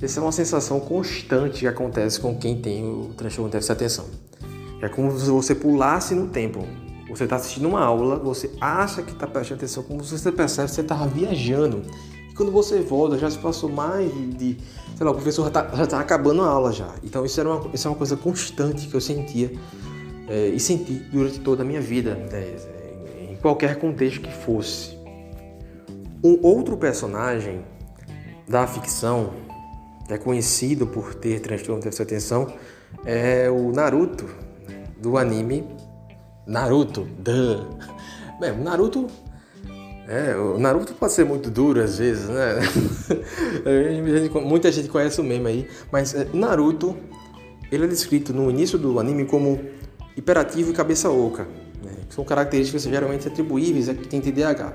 Essa é uma sensação constante que acontece com quem tem o transtorno de de atenção. É como se você pulasse no tempo. Você está assistindo uma aula, você acha que está prestando atenção, como você percebe que você estava viajando. E quando você volta, já se passou mais de. Sei lá, o professor já está tá acabando a aula já. Então isso, era uma, isso é uma coisa constante que eu sentia é, e senti durante toda a minha vida. Né? qualquer contexto que fosse. Um outro personagem da ficção que é conhecido por ter transtorno de atenção é o Naruto do anime Naruto. Duh. Bem, Naruto é, o Naruto pode ser muito duro às vezes, né? Muita gente conhece o meme aí, mas é, Naruto ele é descrito no início do anime como hiperativo e cabeça oca são características geralmente atribuíveis a quem tem TDAH.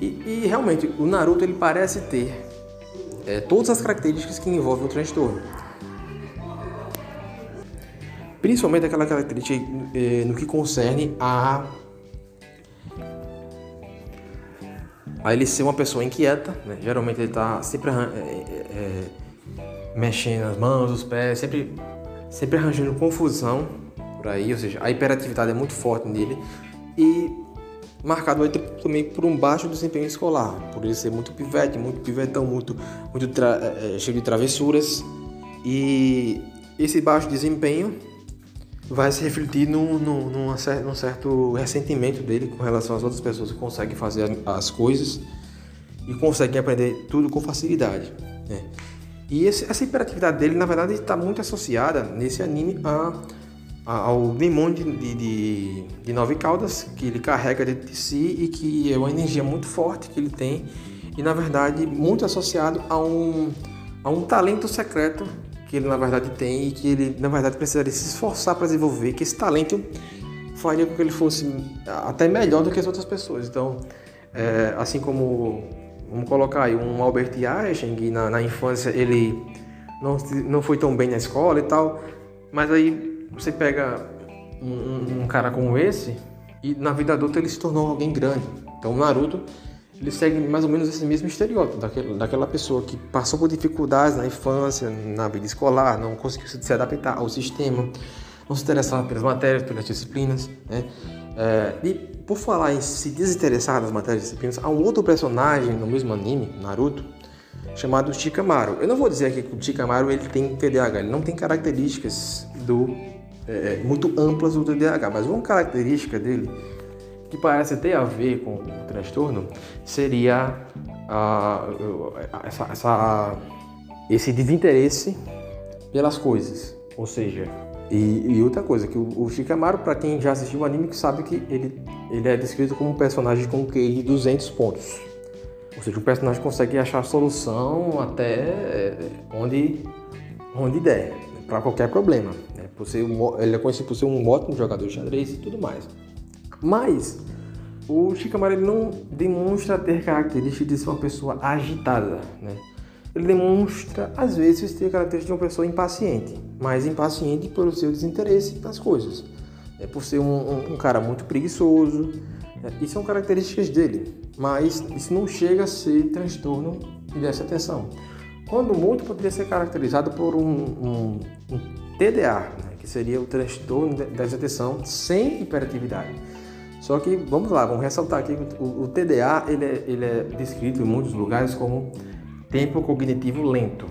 E, e, realmente, o Naruto ele parece ter é, todas as características que envolvem o transtorno. Principalmente aquela característica é, no que concerne a, a ele ser uma pessoa inquieta. Né? Geralmente ele está sempre é, é, mexendo as mãos, os pés, sempre, sempre arranjando confusão por aí, ou seja, a hiperatividade é muito forte nele, e marcado também por um baixo desempenho escolar, por ele ser muito pivete, muito pivetão, muito, muito é, cheio de travessuras. E esse baixo desempenho vai se refletir num, num, num, num certo ressentimento dele com relação às outras pessoas que conseguem fazer as coisas e conseguem aprender tudo com facilidade. Né? E esse, essa hiperatividade dele, na verdade, está muito associada nesse anime a ao limão de, de, de, nove caudas que ele carrega dentro de si e que é uma energia muito forte que ele tem e na verdade muito associado a um, a um talento secreto que ele na verdade tem e que ele na verdade precisaria se esforçar para desenvolver que esse talento faria com que ele fosse até melhor do que as outras pessoas então é, assim como vamos colocar aí um Albert Einstein que na, na infância ele não, não foi tão bem na escola e tal mas aí você pega um, um, cara como esse e na vida adulta ele se tornou alguém grande. Então o Naruto ele segue mais ou menos esse mesmo estereótipo daquele, daquela pessoa que passou por dificuldades na infância, na vida escolar, não conseguiu se adaptar ao sistema, não se interessava pelas matérias, pelas disciplinas, né? É, e por falar em se desinteressar das matérias e disciplinas, há um outro personagem no mesmo anime, Naruto, chamado Shikamaru. Eu não vou dizer aqui que o Shikamaru ele tem TDAH, ele não tem características do é, é, muito amplas do TDAH, mas uma característica dele que parece ter a ver com o transtorno seria a, essa, essa, esse desinteresse pelas coisas, ou seja, E, e outra coisa, que o, o Shikamaru, para quem já assistiu o anime, sabe que ele, ele é descrito como um personagem com QI de 200 pontos. Ou seja, o personagem consegue achar solução até é, onde, onde der, para qualquer problema. Né? Por ser ele é conhecido por ser um ótimo jogador de xadrez e tudo mais. Mas o Shikamaru ele não demonstra ter características de ser uma pessoa agitada, né? Ele demonstra, às vezes, ter características de uma pessoa impaciente, mas impaciente pelo seu desinteresse nas coisas. É por ser um, um, um cara muito preguiçoso, né? isso são características dele, mas isso não chega a ser transtorno dessa atenção. Quando muito, poderia ser caracterizado por um, um TDA, né? que seria o transtorno dessa atenção sem hiperatividade. Só que, vamos lá, vamos ressaltar aqui o, o TDA ele é, ele é descrito em muitos lugares como tempo cognitivo lento.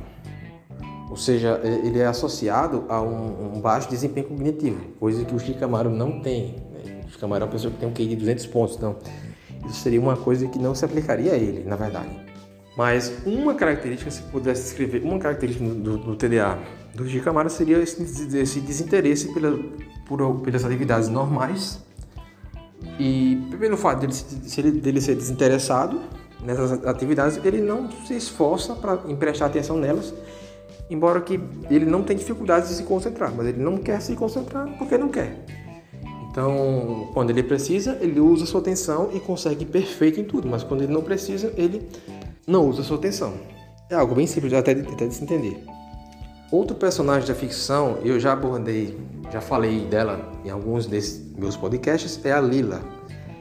Ou seja, ele é associado a um, um baixo desempenho cognitivo, coisa que o Shikamaru não tem. Né? O Shikamaru é uma pessoa que tem um QI de 200 pontos, então isso seria uma coisa que não se aplicaria a ele, na verdade. Mas uma característica, se pudesse descrever uma característica do, do TDA do Shikamaru seria esse, esse desinteresse pela, por, pelas atividades normais e pelo fato dele, dele ser desinteressado nessas atividades, ele não se esforça para prestar atenção nelas, embora que ele não tenha dificuldades de se concentrar, mas ele não quer se concentrar porque não quer. Então, quando ele precisa, ele usa sua atenção e consegue perfeito em tudo, mas quando ele não precisa, ele não usa sua atenção. É algo bem simples até de, até de se entender. Outro personagem da ficção, eu já abordei, já falei dela em alguns desses meus podcasts, é a Lila.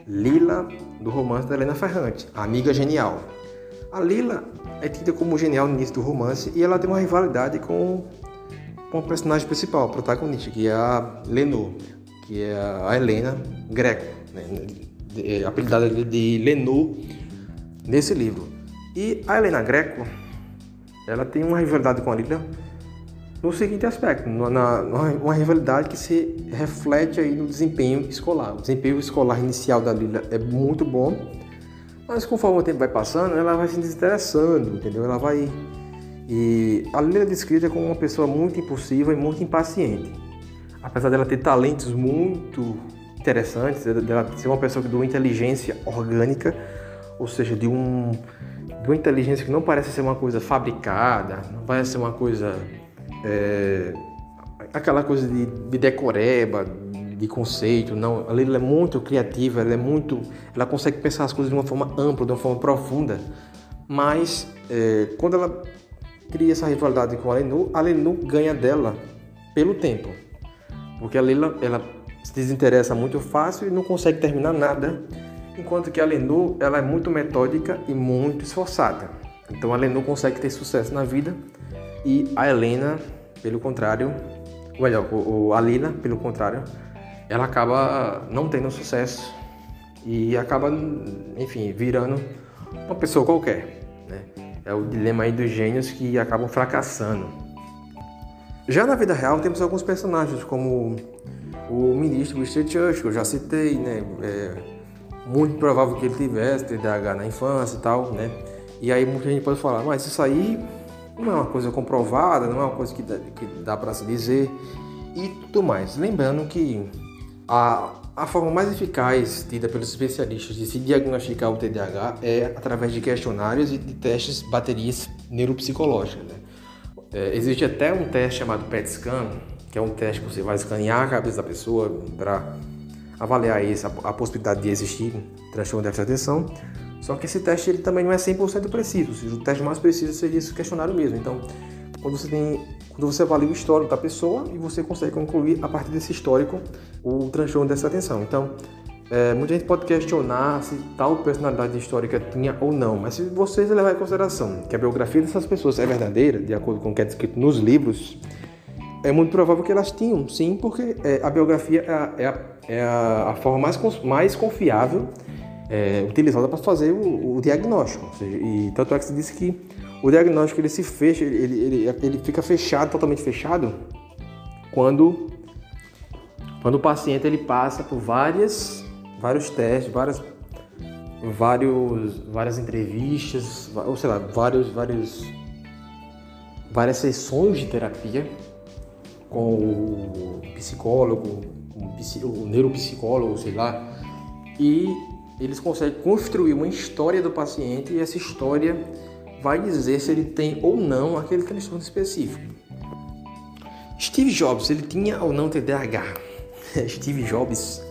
Lila, do romance da Helena Ferrante, a amiga genial. A Lila é tida como genial no início do romance e ela tem uma rivalidade com, com o personagem principal, o protagonista, que é a Lenor, que é a Helena Greco, né? apelidada de Lenor nesse livro. E a Helena Greco, ela tem uma rivalidade com a Lila no seguinte aspecto, na, uma rivalidade que se reflete aí no desempenho escolar. O desempenho escolar inicial da Lila é muito bom, mas conforme o tempo vai passando, ela vai se desinteressando, entendeu? Ela vai e a Lila é descrita como uma pessoa muito impulsiva e muito impaciente. Apesar dela ter talentos muito interessantes, dela ser uma pessoa de uma inteligência orgânica, ou seja, de um de uma inteligência que não parece ser uma coisa fabricada, não parece ser uma coisa é, aquela coisa de, de decoreba, de conceito, não, a Lila é muito criativa, ela é muito, ela consegue pensar as coisas de uma forma ampla, de uma forma profunda, mas é, quando ela cria essa rivalidade com a Lenu, a Lenu ganha dela pelo tempo, porque a Lila ela se desinteressa muito fácil e não consegue terminar nada, enquanto que a Lenu ela é muito metódica e muito esforçada. Então a Lenu consegue ter sucesso na vida e a Helena, pelo contrário, ou melhor, a Lila, pelo contrário, ela acaba não tendo sucesso e acaba, enfim, virando uma pessoa qualquer. Né? É o dilema aí dos gênios que acabam fracassando. Já na vida real temos alguns personagens como o ministro Winston que eu já citei, né? É muito provável que ele tivesse TDAH na infância e tal, né? E aí muita gente pode falar, mas isso aí não é uma coisa comprovada, não é uma coisa que dá, que dá para se dizer e tudo mais. Lembrando que a, a forma mais eficaz tida pelos especialistas de se diagnosticar o TDAH é através de questionários e de testes baterias neuropsicológicas. Né? É, existe até um teste chamado PET scan, que é um teste que você vai escanear a cabeça da pessoa para avaliar isso, a, a possibilidade de existir transtorno de atenção. Só que esse teste ele também não é 100% preciso, seja, o teste mais preciso seria esse questionário mesmo. Então, quando você tem quando você avalia o histórico da pessoa e você consegue concluir a partir desse histórico o transtorno dessa atenção. Então, é, muita gente pode questionar se tal personalidade histórica tinha ou não, mas se vocês levarem em consideração que a biografia dessas pessoas é verdadeira, de acordo com o que é descrito nos livros, é muito provável que elas tinham, sim, porque é, a biografia é a, é a, é a forma mais, mais confiável é, utilizada para fazer o, o diagnóstico. Seja, e tanto é que se disse que o diagnóstico ele se fecha, ele, ele, ele fica fechado, totalmente fechado, quando, quando o paciente ele passa por várias, vários testes, várias, vários, várias entrevistas, ou sei lá, vários, vários, várias sessões de terapia com o psicólogo, o neuropsicólogo, sei lá, e eles conseguem construir uma história do paciente e essa história vai dizer se ele tem ou não aquele transtorno específico. Steve Jobs, ele tinha ou não TDAH? Steve Jobs.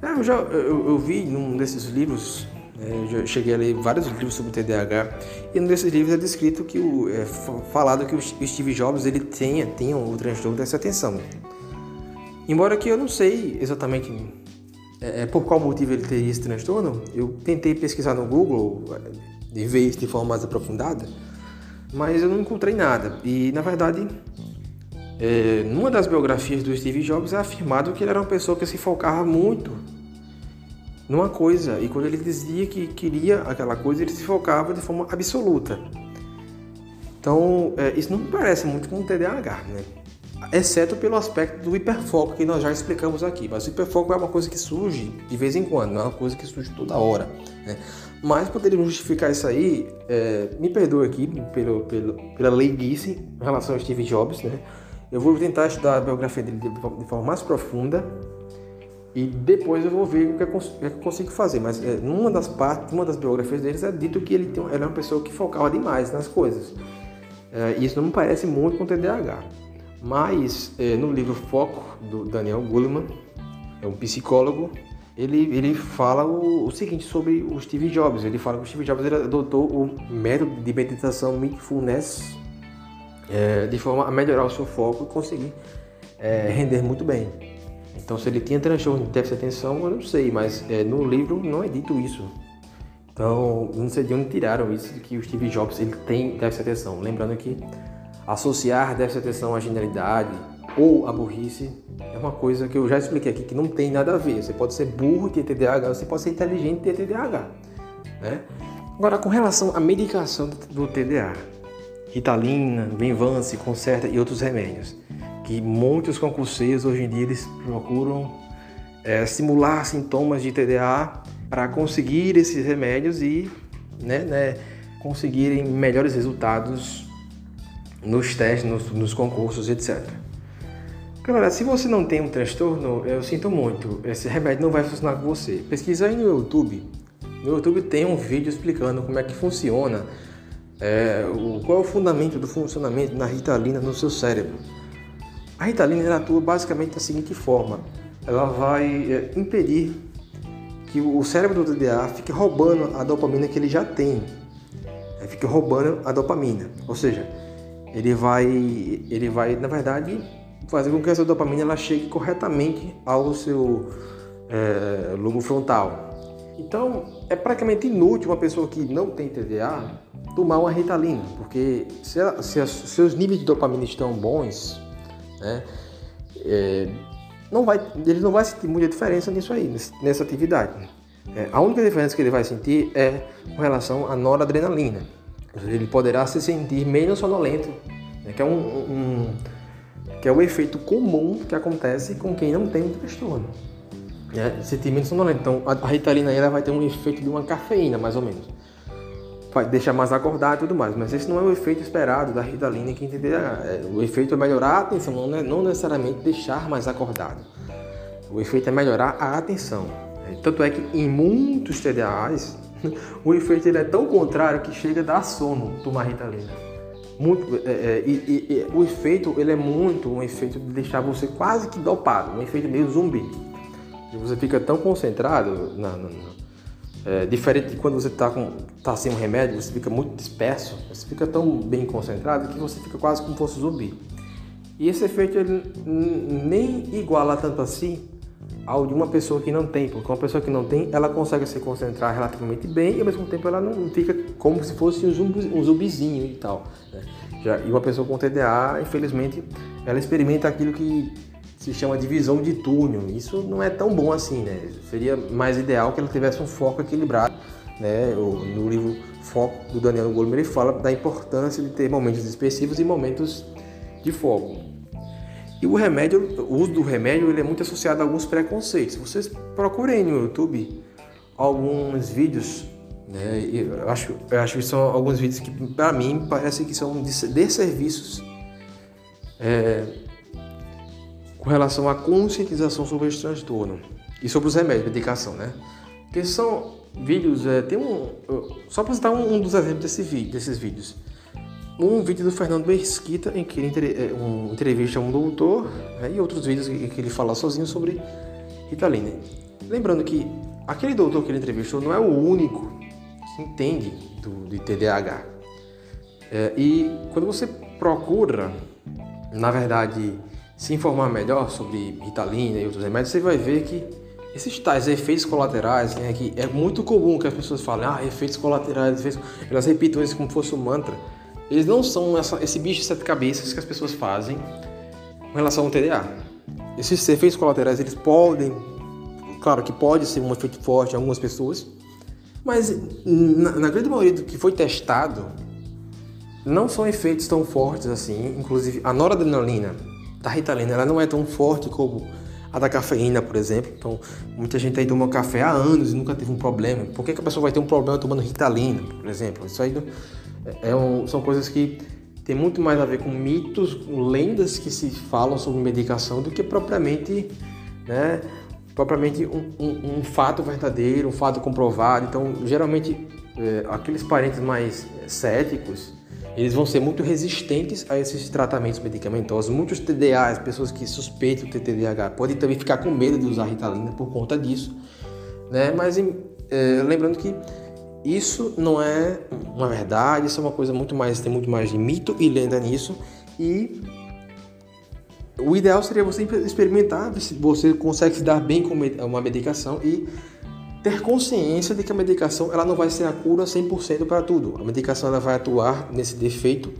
Ah, eu, já, eu, eu, vi num desses livros, é, cheguei a ler vários livros sobre TDAH, e num desses livros é descrito que o, é falado que o Steve Jobs ele tenha, tenha o transtorno dessa atenção. Embora que eu não sei exatamente é, é, por qual motivo ele teria esse transtorno, eu tentei pesquisar no Google de ver isso de forma mais aprofundada, mas eu não encontrei nada. E na verdade, é, numa das biografias do Steve Jobs é afirmado que ele era uma pessoa que se focava muito numa coisa e quando ele dizia que queria aquela coisa, ele se focava de forma absoluta. Então, é, isso não parece muito com o TDAH, né? Exceto pelo aspecto do hiperfoco que nós já explicamos aqui. Mas o hiperfoco é uma coisa que surge de vez em quando, não é uma coisa que surge toda hora. Né? Mas poderíamos justificar isso aí, é, me perdoe aqui pelo, pelo, pela leiguice em relação ao Steve Jobs. Né? Eu vou tentar estudar a biografia dele de forma mais profunda e depois eu vou ver o que eu consigo fazer. Mas é, numa das partes, uma das biografias deles é dito que ele, tem, ele é uma pessoa que focava demais nas coisas. É, isso não me parece muito com TDAH. Mas é, no livro Foco, do Daniel Goleman, é um psicólogo, ele, ele fala o, o, seguinte sobre o Steve Jobs. Ele fala que o Steve Jobs adotou o método de meditação Mindfulness é, de forma a melhorar o seu foco e conseguir é, render muito bem. Então, se ele tinha transtorno de déficit de atenção, eu não sei, mas é, no livro não é dito isso. Então, não sei de onde tiraram isso de que o Steve Jobs ele tem déficit de atenção. Lembrando que Associar déficit de atenção à genialidade ou à burrice é uma coisa que eu já expliquei aqui que não tem nada a ver. Você pode ser burro e ter TDAH, você pode ser inteligente e ter TDAH. Né? Agora, com relação à medicação do TDAH, Ritalina, Venvance, Concerta e outros remédios, que muitos concurseiros hoje em dia eles procuram é, simular sintomas de TDAH para conseguir esses remédios e né, né, conseguirem melhores resultados nos testes, nos, nos concursos, etc. Galera, se você não tem um transtorno, eu sinto muito, esse remédio não vai funcionar com você. Pesquisa aí no YouTube. No YouTube tem um vídeo explicando como é que funciona, é, o, qual é o fundamento do funcionamento da Ritalina no seu cérebro. A Ritalina atua basicamente da seguinte forma: ela vai é, impedir que o cérebro do TDA fique roubando a dopamina que ele já tem, é, fique roubando a dopamina, ou seja, ele vai, ele vai, na verdade, fazer com que essa dopamina ela chegue corretamente ao seu é, lobo frontal. Então, é praticamente inútil uma pessoa que não tem TDA tomar uma Ritalina, porque se, ela, se seus níveis de dopamina estão bons, né, é, não vai, ele não vai sentir muita diferença nisso aí, nessa atividade. É, a única diferença que ele vai sentir é com relação à noradrenalina ele poderá se sentir menos sonolento, né, que é um, um, que é o efeito comum que acontece com quem não tem um transtorno. Né, sentir menos sonolento. Então a, a Ritalina ela vai ter um efeito de uma cafeína, mais ou menos. Vai deixar mais acordado e tudo mais, mas esse não é o efeito esperado da Ritalina que entender. É, o efeito é melhorar a atenção, não, é, não necessariamente deixar mais acordado. O efeito é melhorar a atenção. Tanto é que em muitos TDAs o efeito ele é tão contrário que chega a dar sono tomar Ritalina. Muito, é, é, e, e, o efeito ele é muito um efeito de deixar você quase que dopado, um efeito meio zumbi. Você fica tão concentrado, na, na, na é, diferente de quando você está tá sem um remédio, você fica muito disperso, você fica tão bem concentrado que você fica quase como se fosse zumbi. E esse efeito ele nem iguala tanto assim ao de uma pessoa que não tem, porque uma pessoa que não tem, ela consegue se concentrar relativamente bem e ao mesmo tempo ela não fica como se fosse um, zumbi, um zumbizinho e tal. Né? Já, e uma pessoa com TDA, infelizmente, ela experimenta aquilo que se chama de visão de túnel. Isso não é tão bom assim, né? Seria mais ideal que ela tivesse um foco equilibrado, né? No livro Foco do Daniel Goleman ele fala da importância de ter momentos expressivos e momentos de foco. E o remédio, o uso do remédio, ele é muito associado a alguns preconceitos. Vocês procurem no YouTube alguns vídeos, né? Eu acho, eu acho que são alguns vídeos que, para mim, parece que são de, de serviços é, com relação à conscientização sobre esse transtorno e sobre os remédios, medicação, né? Porque são vídeos, é, tem um, só para citar um, um, dos exemplos desse vídeo, desses vídeos, um vídeo do Fernando Mesquita em que ele é, um, entrevista um doutor né, e outros vídeos em que ele fala sozinho sobre Ritalina. Lembrando que aquele doutor que ele entrevistou não é o único que entende do, de TDAH. É, e quando você procura, na verdade, se informar melhor sobre Ritalina e outros remédios, você vai ver que esses tais efeitos colaterais, né, que é muito comum que as pessoas falem, ah, efeitos colaterais, efeitos... elas repitam isso como se fosse um mantra. Eles não são essa, esse bicho de sete cabeças que as pessoas fazem com relação ao TDA. Esses efeitos colaterais, eles podem, claro que pode ser um efeito forte em algumas pessoas, mas na, na grande maioria do que foi testado, não são efeitos tão fortes assim. Inclusive, a noradrenalina da Ritalina, ela não é tão forte como a da cafeína, por exemplo. Então, muita gente aí toma café há anos e nunca teve um problema. Por que, que a pessoa vai ter um problema tomando Ritalina, por exemplo? Isso aí é, é um, são coisas que tem muito mais a ver com mitos, lendas que se falam sobre medicação do que propriamente, né, propriamente um, um, um fato verdadeiro, um fato comprovado. Então, geralmente, é, aqueles parentes mais céticos, eles vão ser muito resistentes a esses tratamentos medicamentosos. Muitos TDAs, pessoas que suspeitam de TDAH, podem também ficar com medo de usar Ritalina por conta disso, né? Mas é, lembrando que isso não é uma verdade, isso é uma coisa muito mais, tem muito mais de mito e lenda nisso. E o ideal seria você experimentar se você consegue se dar bem com uma medicação e ter consciência de que a medicação ela não vai ser a cura 100% para tudo. A medicação ela vai atuar nesse defeito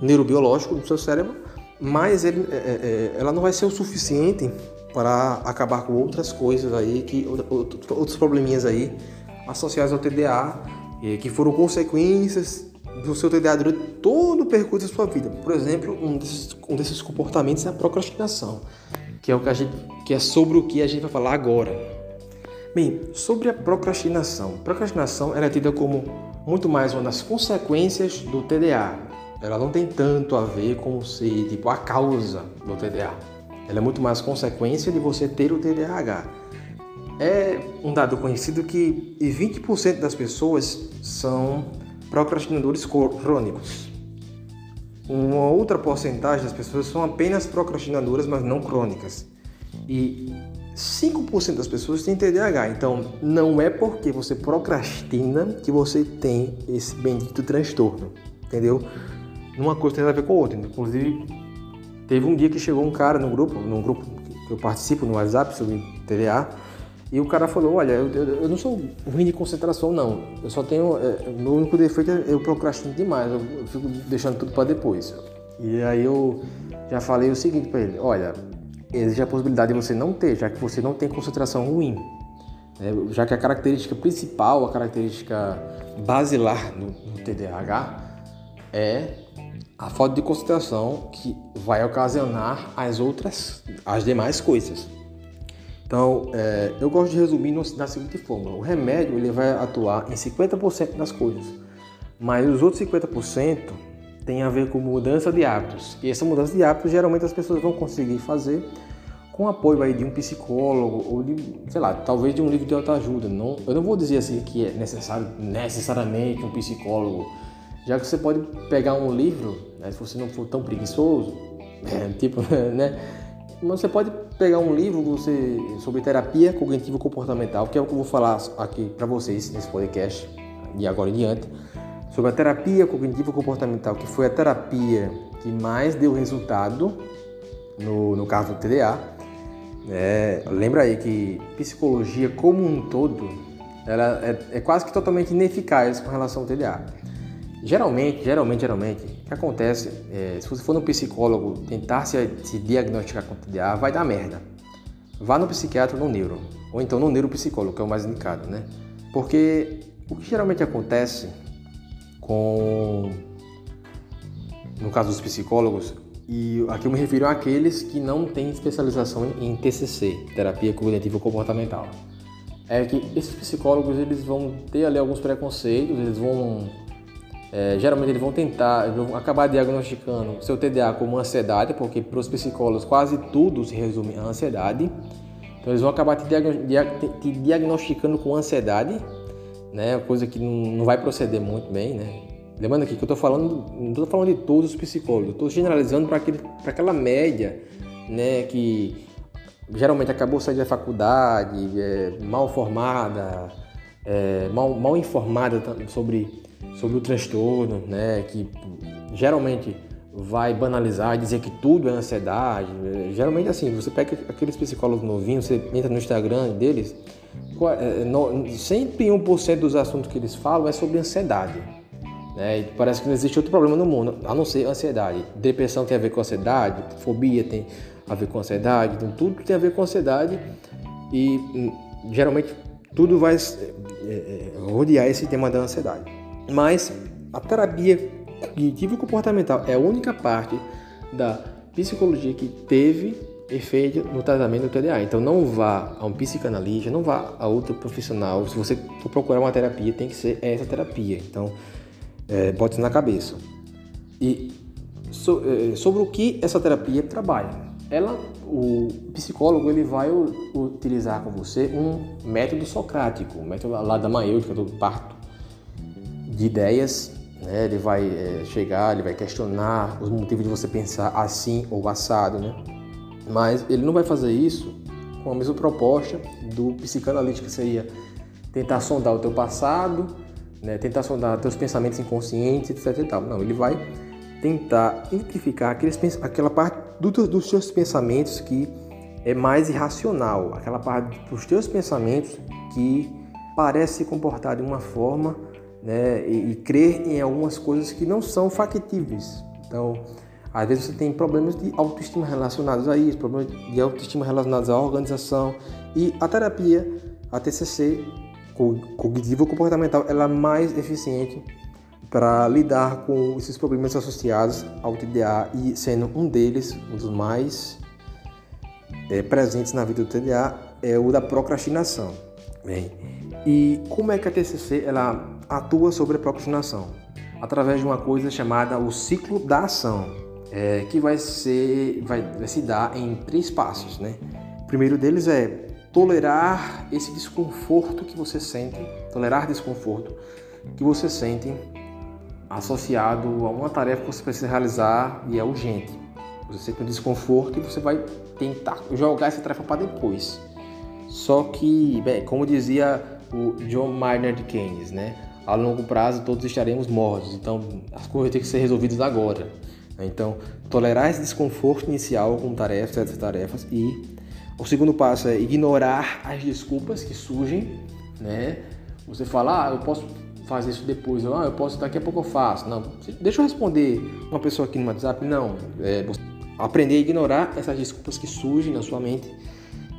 neurobiológico do seu cérebro, mas ele, é, é, é ela não vai ser o suficiente para acabar com outras coisas aí, que, outros probleminhas aí associados ao TDA, que foram consequências do seu TDA durante todo o percurso da sua vida. Por exemplo, um desses, um desses comportamentos é a procrastinação, que é o que a gente, que é sobre o que a gente vai falar agora. Bem, sobre a procrastinação. Procrastinação era é tida como muito mais uma das consequências do TDA. Ela não tem tanto a ver com ser tipo a causa do TDA. Ela é muito mais consequência de você ter o TDAH. É um dado conhecido que 20% das pessoas são procrastinadores crônicos. Uma outra porcentagem das pessoas são apenas procrastinadoras, mas não crônicas. E 5% das pessoas têm TDAH, então não é porque você procrastina que você tem esse bendito transtorno, entendeu? Uma coisa tem a ver com a outra. Inclusive, teve um dia que chegou um cara no grupo, num grupo que eu participo no WhatsApp sobre TDA, e o cara falou: Olha, eu, eu, eu não sou ruim de concentração, não. Eu só tenho. É, meu único defeito é eu procrastino demais, eu, eu fico deixando tudo para depois. E aí eu já falei o seguinte para ele: Olha, existe a possibilidade de você não ter, já que você não tem concentração ruim. Né? Já que a característica principal, a característica basilar no, no TDAH é a falta de concentração que vai ocasionar as outras, as demais coisas. Então, é, eu gosto de resumir na seguinte forma: o remédio ele vai atuar em 50% das coisas, mas os outros 50% tem a ver com mudança de hábitos. E essa mudança de hábitos geralmente as pessoas vão conseguir fazer com apoio aí de um psicólogo ou de, sei lá, talvez de um livro de autoajuda. Não, eu não vou dizer assim que é necessário necessariamente um psicólogo, já que você pode pegar um livro, né, se você não for tão preguiçoso, é, tipo, né, mas você pode pegar um livro você, sobre terapia cognitivo comportamental, que é o que eu vou falar aqui para vocês nesse podcast de agora em diante sobre a terapia cognitivo comportamental, que foi a terapia que mais deu resultado no, no caso do TDA. É, lembra aí que psicologia como um todo ela é, é, quase que totalmente ineficaz com relação ao TDA. Geralmente, geralmente, geralmente, que acontece é, se você for no psicólogo tentar se, se diagnosticar com TDA, vai dar merda. Vá no psiquiatra ou no neuro, ou então no neuropsicólogo, que é o mais indicado, né? Porque o que geralmente acontece com, no caso dos psicólogos, e aqui eu me refiro àqueles que não têm especialização em TCC, terapia cognitiva comportamental. É que esses psicólogos eles vão ter ali alguns preconceitos, eles vão É, geralmente eles vão tentar, vão acabar diagnosticando seu TDA como ansiedade, porque para os psicólogos quase tudo se resume a ansiedade. Então eles vão acabar te, te diagnosticando com ansiedade, né? Coisa que não vai proceder muito bem, né? Lembrando aqui que eu estou falando, não estou falando de todos os psicólogos, estou generalizando para aquela média, né? Que geralmente acabou saindo da faculdade, é, mal formada, é, mal, mal informada sobre, sobre o transtorno, né? Que geralmente vai banalizar, dizer que tudo é ansiedade. É, geralmente assim, você pega aqueles psicólogos novinhos, você entra no Instagram deles, 101% é, dos assuntos que eles falam é sobre ansiedade. Né? E parece que não existe outro problema no mundo, a não ser ansiedade. Depressão tem a ver com ansiedade, fobia tem a ver com ansiedade, então tudo tem a ver com ansiedade e hum, geralmente tudo vai é, é, rodear esse tema da ansiedade. Mas a terapia cognitivo comportamental é a única parte da psicologia que teve efeito no tratamento do TDA. Então não vá a um psicanalista, não vá a outro profissional. Se você for procurar uma terapia, tem que ser essa terapia. Então é, bote na cabeça. E so, é, sobre o que essa terapia trabalha? Ela, o psicólogo ele vai utilizar com você um método socrático, um método lá da maêutica, do parto de ideias. Né? Ele vai é, chegar, ele vai questionar os motivos de você pensar assim ou assado, né? Mas ele não vai fazer isso com a mesma proposta do psicanalista, que seria tentar sondar o teu passado, né? tentar sondar teus pensamentos inconscientes, etc. Não, ele vai tentar identificar aqueles, aquela parte do, dos teus pensamentos que é mais irracional, aquela parte dos teus pensamentos que parece se comportar de uma forma né, e, e crer em algumas coisas que não são factíveis. Então, às vezes você tem problemas de autoestima relacionados a isso, problemas de autoestima relacionados à organização e a terapia, a TCC, cognitivo comportamental, ela é mais eficiente para lidar com esses problemas associados ao TDA e sendo um deles, um dos mais é, presentes na vida do TDA, é o da procrastinação. Bem, e como é que a TCC ela atua sobre a procrastinação? Através de uma coisa chamada o ciclo da ação é, que vai, ser, vai, vai se dar em três passos. Né? O primeiro deles é tolerar esse desconforto que você sente, tolerar desconforto que você sente associado a uma tarefa que você precisa realizar e é urgente. Você sente um desconforto e você vai tentar jogar essa tarefa para depois. Só que, bem, como dizia o John Maynard Keynes, né? A longo prazo todos estaremos mortos, então as coisas têm que ser resolvidas agora. Então, tolerar esse desconforto inicial com tarefas, essas tarefas e o segundo passo é ignorar as desculpas que surgem, né? Você fala, ah, eu posso fazer isso depois, ah, eu posso, daqui a pouco eu faço. Não, deixa eu responder uma pessoa aqui no WhatsApp. Não, é, aprender a ignorar essas desculpas que surgem na sua mente.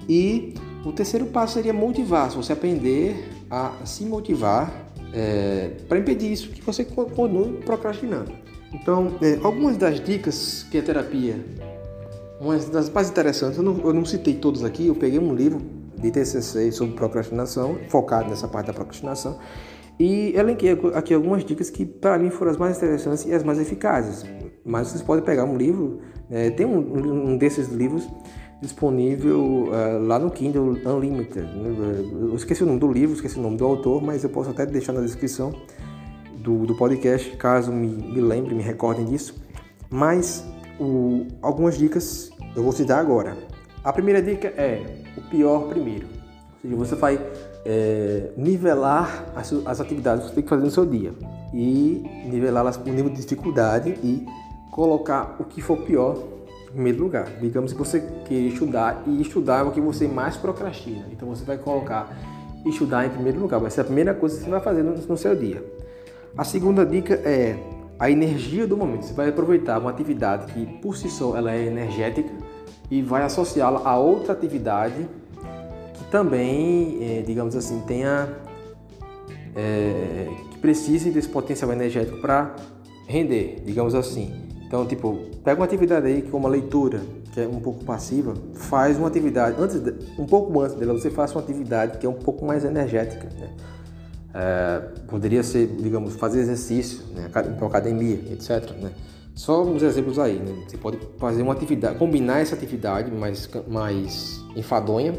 E o terceiro passo seria motivar, você aprender a se motivar é, para impedir isso, que você continue procrastinando. Então, é, algumas das dicas que a terapia, uma das mais interessantes, eu não, eu não citei todos aqui, eu peguei um livro de TCC sobre procrastinação, focado nessa parte da procrastinação, e elenquei aqui algumas dicas que para mim foram as mais interessantes e as mais eficazes. Mas vocês podem pegar um livro, é, tem um, um, desses livros disponível uh, lá no Kindle Unlimited. Eu esqueci o nome do livro, esqueci o nome do autor, mas eu posso até deixar na descrição do, do podcast, caso me, me lembre, me recordem disso. Mas o, algumas dicas eu vou te dar agora. A primeira dica é o pior primeiro. Ou seja, você vai é, nivelar as, as, atividades que você tem que fazer no seu dia e nivelá-las por nível de dificuldade e colocar o que for pior primeiro lugar. Digamos que você quer estudar e estudar é o que você mais procrastina. Então você vai colocar estudar em primeiro lugar. Vai ser a primeira coisa que você vai fazer no, no seu dia. A segunda dica é a energia do momento. Você vai aproveitar uma atividade que por si só ela é energética e vai associá-la a outra atividade que também, é, digamos assim, tenha é, que precise desse potencial energético para render, digamos assim. Então, tipo, pega uma atividade aí como a leitura, que é um pouco passiva, faz uma atividade antes, de, um pouco antes dela, você faça uma atividade que é um pouco mais energética. Né? É, poderia ser, digamos, fazer exercício, né, para academia, etc. Né? Só uns exemplos aí, né? Você pode fazer uma atividade, combinar essa atividade mais, mais enfadonha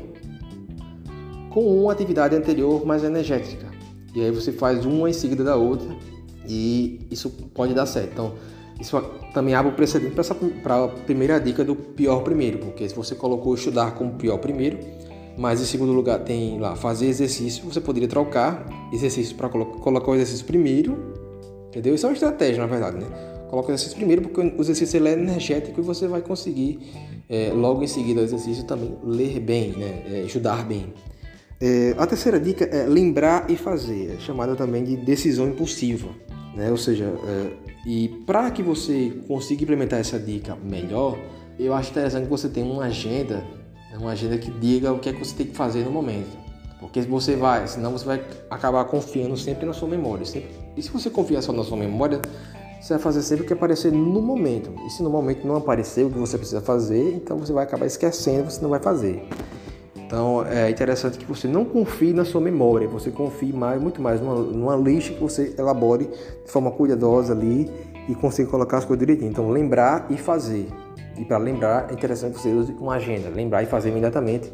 com uma atividade anterior mais energética. E aí você faz uma em seguida da outra e isso pode dar certo. Então, isso também abre o precedente para a primeira dica do pior primeiro, porque se você colocou estudar como pior primeiro, mas em segundo lugar tem lá fazer exercício, você poderia trocar exercício para colo colocar o exercício primeiro, entendeu? Isso é uma estratégia, na verdade, né? Coloca o exercício primeiro porque o exercício ele é energético e você vai conseguir é, logo em seguida o exercício também ler bem, né? É, estudar bem. É, a terceira dica é lembrar e fazer, é chamada também de decisão impulsiva, né? Ou seja, é, e para que você consiga implementar essa dica melhor, eu acho interessante que você tenha uma agenda uma agenda que diga o que é que você tem que fazer no momento. Porque você vai, senão você vai acabar confiando sempre na sua memória. Sempre. E se você confiar só na sua memória, você vai fazer sempre o que aparecer no momento. E se no momento não aparecer o que você precisa fazer, então você vai acabar esquecendo, você não vai fazer. Então é interessante que você não confie na sua memória, você confie mais, muito mais numa, numa lista que você elabore de forma cuidadosa ali e consiga colocar as coisas direitinho. Então lembrar e fazer. E para lembrar, é interessante que você use uma agenda, lembrar e fazer imediatamente,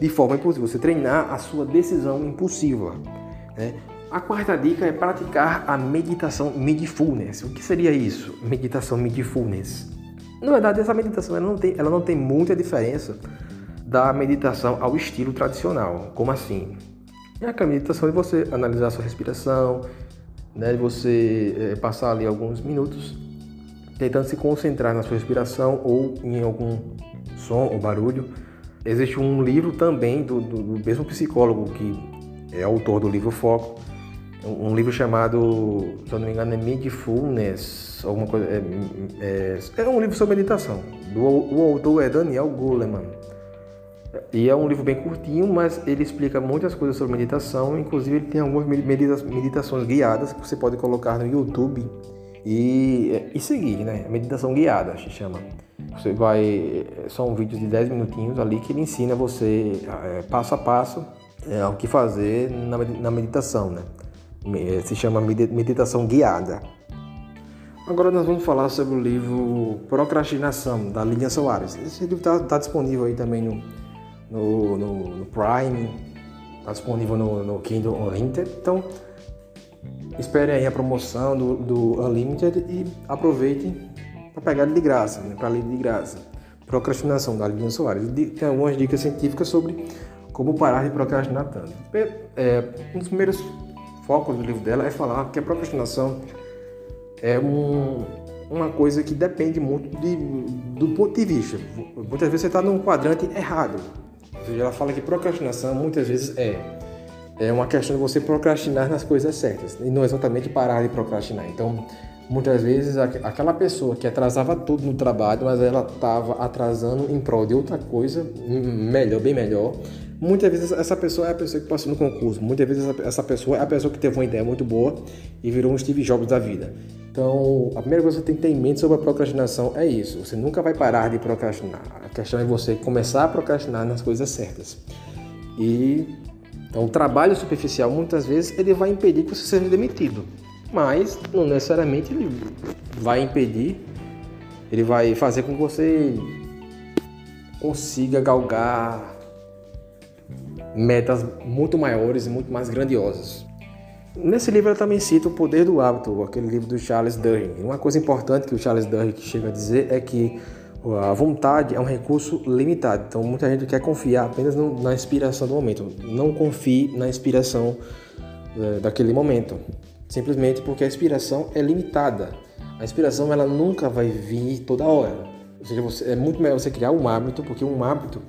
de forma impulsiva. Você treinar a sua decisão impulsiva. Né? A quarta dica é praticar a meditação mindfulness. O que seria isso? Meditação mindfulness. Na verdade, essa meditação ela não tem, ela não tem muita diferença da meditação ao estilo tradicional. Como assim? É a meditação de você analisar a sua respiração, né, de você é, passar ali alguns minutos tentando se concentrar na sua respiração ou em algum som ou barulho. Existe um livro também do, do, do mesmo psicólogo que é autor do livro Foco, um, livro chamado, se eu não me engano, é Mindfulness, alguma coisa. É, é, é um livro sobre meditação. Do, o autor é Daniel Goleman. E é um livro bem curtinho, mas ele explica muitas coisas sobre meditação. Inclusive, ele tem algumas meditações guiadas que você pode colocar no YouTube e, e seguir, né? Meditação guiada, se chama. Você vai. São vídeos de 10 minutinhos ali que ele ensina você é, passo a passo é, o que fazer na, na meditação, né? Se chama meditação guiada. Agora nós vamos falar sobre o livro Procrastinação, da Lilian Soares. Esse livro está tá disponível aí também no, no, no, no Prime, está disponível no, no Kindle Unlimited. Então, Esperem aí a promoção do, do Unlimited e aproveitem para pegar de graça, né? para ler de graça. Procrastinação, da Lilian Soares. Tem algumas dicas científicas sobre como parar de procrastinar tanto. É, um dos primeiros focos do livro dela é falar que a procrastinação é um, uma coisa que depende muito de, do ponto de vista. Muitas vezes você está num quadrante errado. Seja, ela fala que procrastinação muitas vezes é é uma questão de você procrastinar nas coisas certas e não exatamente parar de procrastinar. Então, muitas vezes aquela pessoa que atrasava tudo no trabalho, mas ela estava atrasando em prol de outra coisa melhor, bem melhor. Muitas vezes essa pessoa é a pessoa que passou no concurso. Muitas vezes essa pessoa é a pessoa que teve uma ideia muito boa e virou um Steve Jobs da vida. Então, a primeira coisa que você tem que ter em mente sobre a procrastinação é isso. Você nunca vai parar de procrastinar. A questão é você começar a procrastinar nas coisas certas. E então, o trabalho superficial, muitas vezes, ele vai impedir que você seja demitido. Mas, não necessariamente ele vai impedir, ele vai fazer com que você consiga galgar metas muito maiores e muito mais grandiosas. Nesse livro eu também cito O Poder do Hábito, aquele livro do Charles Duhigg. Uma coisa importante que o Charles Duhigg chega a dizer é que a vontade é um recurso limitado, então muita gente quer confiar apenas na inspiração do momento. Não confie na inspiração é, daquele momento, simplesmente porque a inspiração é limitada. A inspiração ela nunca vai vir toda hora. Ou seja, é muito melhor você criar um hábito, porque um hábito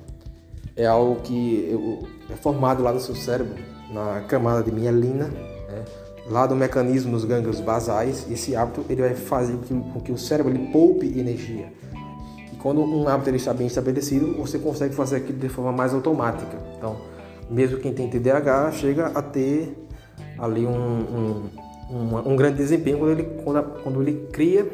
é algo que é formado lá no seu cérebro, na camada de mielina, né? lá do mecanismo dos gânglios basais. E esse hábito ele vai fazer com que o cérebro ele poupe energia quando um hábito ele está bem estabelecido, você consegue fazer aquilo de forma mais automática. Então, mesmo quem tem TDAH chega a ter ali um, um, um, um grande desempenho quando ele, quando, quando ele cria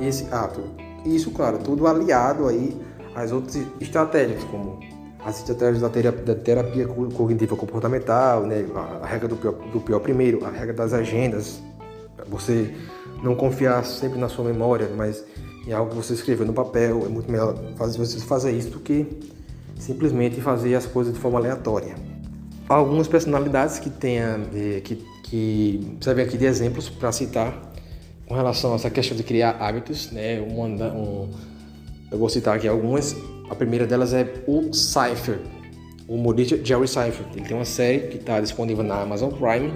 esse hábito. Isso, claro, tudo aliado aí às outras estratégias, como as estratégias da terapia, da terapia cognitiva comportamental, né? a regra do pior, do pior primeiro, a regra das agendas, você não confiar sempre na sua memória, mas em algo que você escreveu no papel, é muito melhor fazer, você fazer isso do que simplesmente fazer as coisas de forma aleatória. Algumas personalidades que tenha, eh, que, que servem aqui de exemplos para citar com relação a essa questão de criar hábitos, né? Um, um, eu vou citar aqui algumas. A primeira delas é o Cypher, o humorista Jerry Cypher. Ele tem uma série que está disponível na Amazon Prime.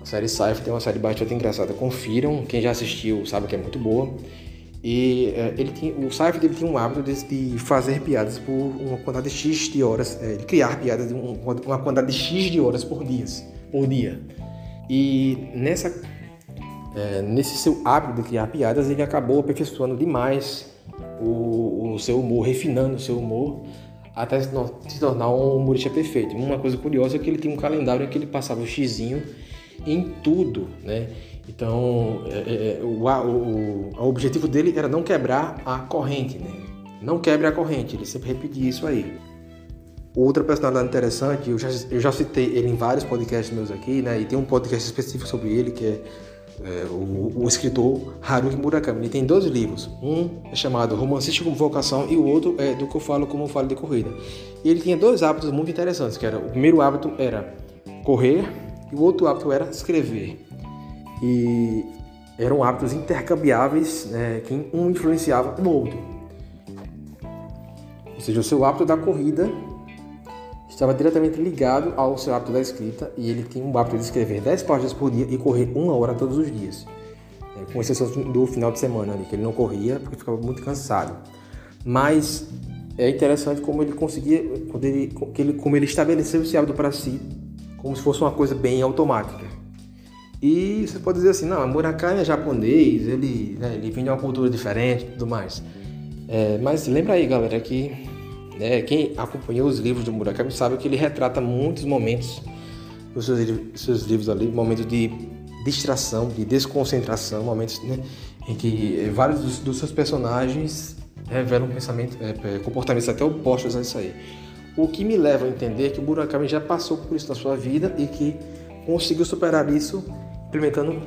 A série Cypher tem uma série bastante engraçada. Confiram, quem já assistiu sabe que é muito boa. E é, ele o Cypher ele tinha um hábito de, de, fazer piadas por uma quantidade X de horas, é, de criar piadas de um, uma quantidade X de horas por dia. Por dia. E nessa, é, nesse seu hábito de criar piadas, ele acabou aperfeiçoando demais o, o seu humor, refinando o seu humor até se tornar um humorista perfeito. Uma coisa curiosa é que ele tinha um calendário em que ele passava o xizinho em tudo, né? Então, é, é, é o, o, o, objetivo dele era não quebrar a corrente, né? Não quebre a corrente, ele sempre repetia isso aí. Outra personalidade interessante, eu já, eu já citei ele em vários podcasts meus aqui, né? E tem um podcast específico sobre ele que é é, o, o, escritor Haruki Murakami. Ele tem dois livros. Um é chamado Romancista como Vocação e o outro é Do que eu falo como eu falo de corrida. E ele tinha dois hábitos muito interessantes, que era o primeiro hábito era correr e o outro hábito era escrever. E eram hábitos intercambiáveis, né, que um influenciava o outro. Ou seja, o seu hábito da corrida estava diretamente ligado ao seu hábito da escrita e ele tinha um hábito de escrever 10 páginas por dia e correr uma hora todos os dias. É, com exceção do final de semana ali, que ele não corria porque ficava muito cansado. Mas é interessante como ele conseguia, quando ele, como ele estabeleceu esse hábito para si, como se fosse uma coisa bem automática. E você pode dizer assim, não, Murakami é japonês, ele, né, ele vem de uma cultura diferente e tudo mais. É, mas lembra aí, galera, que né? Quem acompanhou os livros do Murakami sabe que ele retrata muitos momentos nos seus, seus livros ali, momentos de distração, de desconcentração, momentos né, em que eh, vários dos, dos, seus personagens revelam pensamento, é, comportamentos até opostos a isso aí. O que me leva a entender que o Murakami já passou por isso na sua vida e que conseguiu superar isso implementando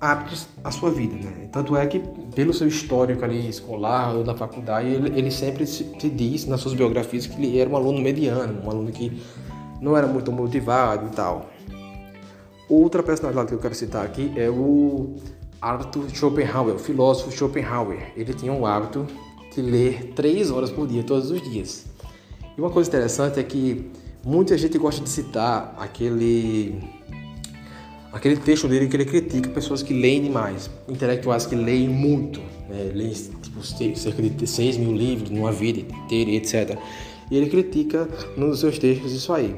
hábitos à sua vida, né? Tanto é que, pelo seu histórico ali escolar ou na faculdade, ele, ele sempre se, se, diz nas suas biografias que ele era um aluno mediano, um aluno que não era muito motivado e tal. Outra personalidade que eu quero citar aqui é o Arthur Schopenhauer, o filósofo Schopenhauer. Ele tinha um hábito de ler três horas por dia, todos os dias. E uma coisa interessante é que muita gente gosta de citar aquele aquele texto dele que ele critica pessoas que leem demais, intelectuais que leem muito, né? leem tipo, cerca de 6 mil livros numa vida inteira, etc. E ele critica nos seus textos isso aí.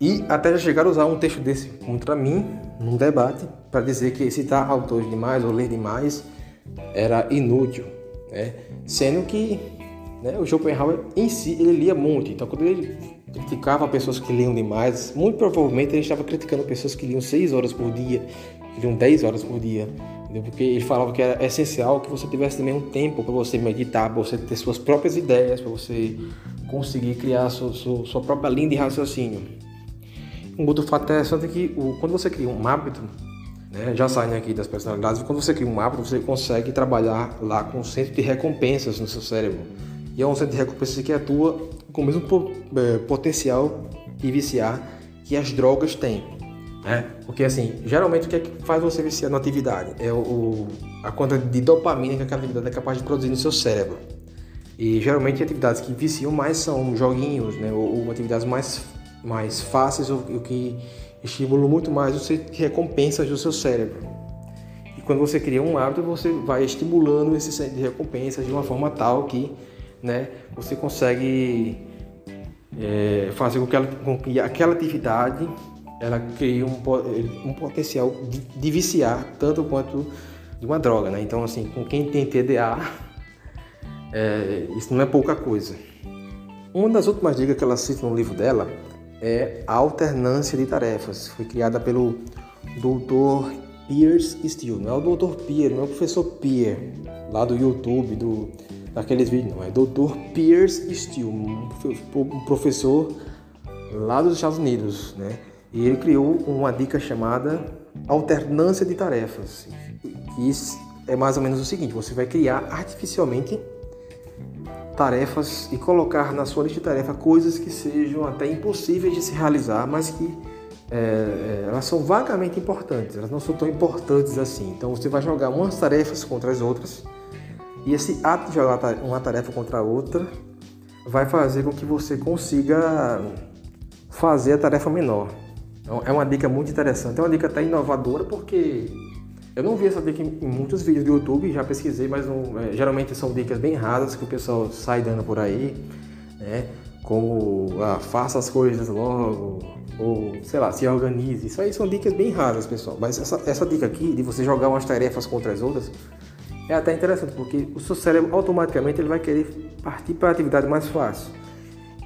E até já chegaram a usar um texto desse contra mim, num debate, para dizer que citar autores demais ou ler demais era inútil, né? sendo que né, o Schopenhauer em si ele lia muito, então quando ele criticava pessoas que liam demais. Muito provavelmente ele estava criticando pessoas que liam 6 horas por dia, que liam 10 horas por dia. Entendeu? Porque ele falava que era essencial que você tivesse também um tempo para você meditar, para você ter suas próprias ideias, para você conseguir criar sua, sua, sua, própria linha de raciocínio. Um outro fato interessante é que o, quando você cria um hábito, né, já saindo aqui das personalidades, quando você cria um hábito, você consegue trabalhar lá com um centro de recompensas no seu cérebro. E é um centro de recompensas que atua com o mesmo é, potencial de viciar que as drogas têm. Né? Porque assim, geralmente o que é que faz você viciar na atividade? É o, a quantidade de dopamina que aquela atividade é capaz de produzir no seu cérebro. E geralmente atividades que viciam mais são joguinhos, né? ou, ou atividades mais, mais fáceis, o que estimulam muito mais você recompensas do seu cérebro. E quando você cria um hábito, você vai estimulando esse centro de recompensas de uma forma tal que né, você consegue é, fazer com que, ela, com que, aquela atividade ela crie um, um potencial de, de, viciar tanto quanto de uma droga, né? Então, assim, com quem tem TDA, é, isso não é pouca coisa. Uma das últimas dicas que ela cita no livro dela é a alternância de tarefas. Foi criada pelo Dr. Pierce Steele. Não é o Dr. Pierre, não é o professor Pierre, lá do YouTube, do daqueles vídeos, não, é Dr. Pierce Steele, um professor lá dos Estados Unidos, né? E ele criou uma dica chamada alternância de tarefas. Isso é mais ou menos o seguinte: você vai criar artificialmente tarefas e colocar na sua lista de tarefas coisas que sejam até impossíveis de se realizar, mas que é, é, elas são vagamente importantes, elas não são tão importantes assim. Então você vai jogar umas tarefas contra as outras e esse ato de jogar uma tarefa contra a outra vai fazer com que você consiga fazer a tarefa menor. Então, é uma dica muito interessante, é uma dica até inovadora porque eu não vi essa dica em, muitos vídeos do YouTube, já pesquisei, mas não, é, geralmente são dicas bem raras que o pessoal sai dando por aí, né? Como ah, faça as coisas logo, ou sei lá, se organize. Isso aí são dicas bem raras, pessoal. Mas essa, essa dica aqui de você jogar umas tarefas contra as outras é até interessante, porque o seu cérebro automaticamente ele vai querer partir para a atividade mais fácil.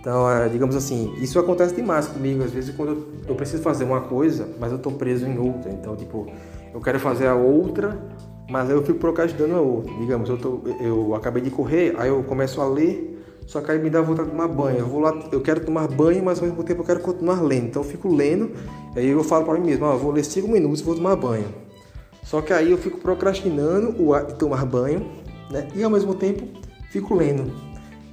Então, é, digamos assim, isso acontece demais comigo, às vezes quando eu, preciso fazer uma coisa, mas eu estou preso em outra. Então, tipo, eu quero fazer a outra, mas aí eu fico procrastinando a outra. Digamos, eu, tô, eu acabei de correr, aí eu começo a ler, só que aí me dá vontade de tomar banho. Eu, vou lá, eu quero tomar banho, mas ao mesmo tempo eu quero continuar lendo. Então eu fico lendo, aí eu falo para mim mesmo, ah, vou ler 5 minutos e vou tomar banho. Só que aí eu fico procrastinando o tomar banho, né? E ao mesmo tempo fico lendo.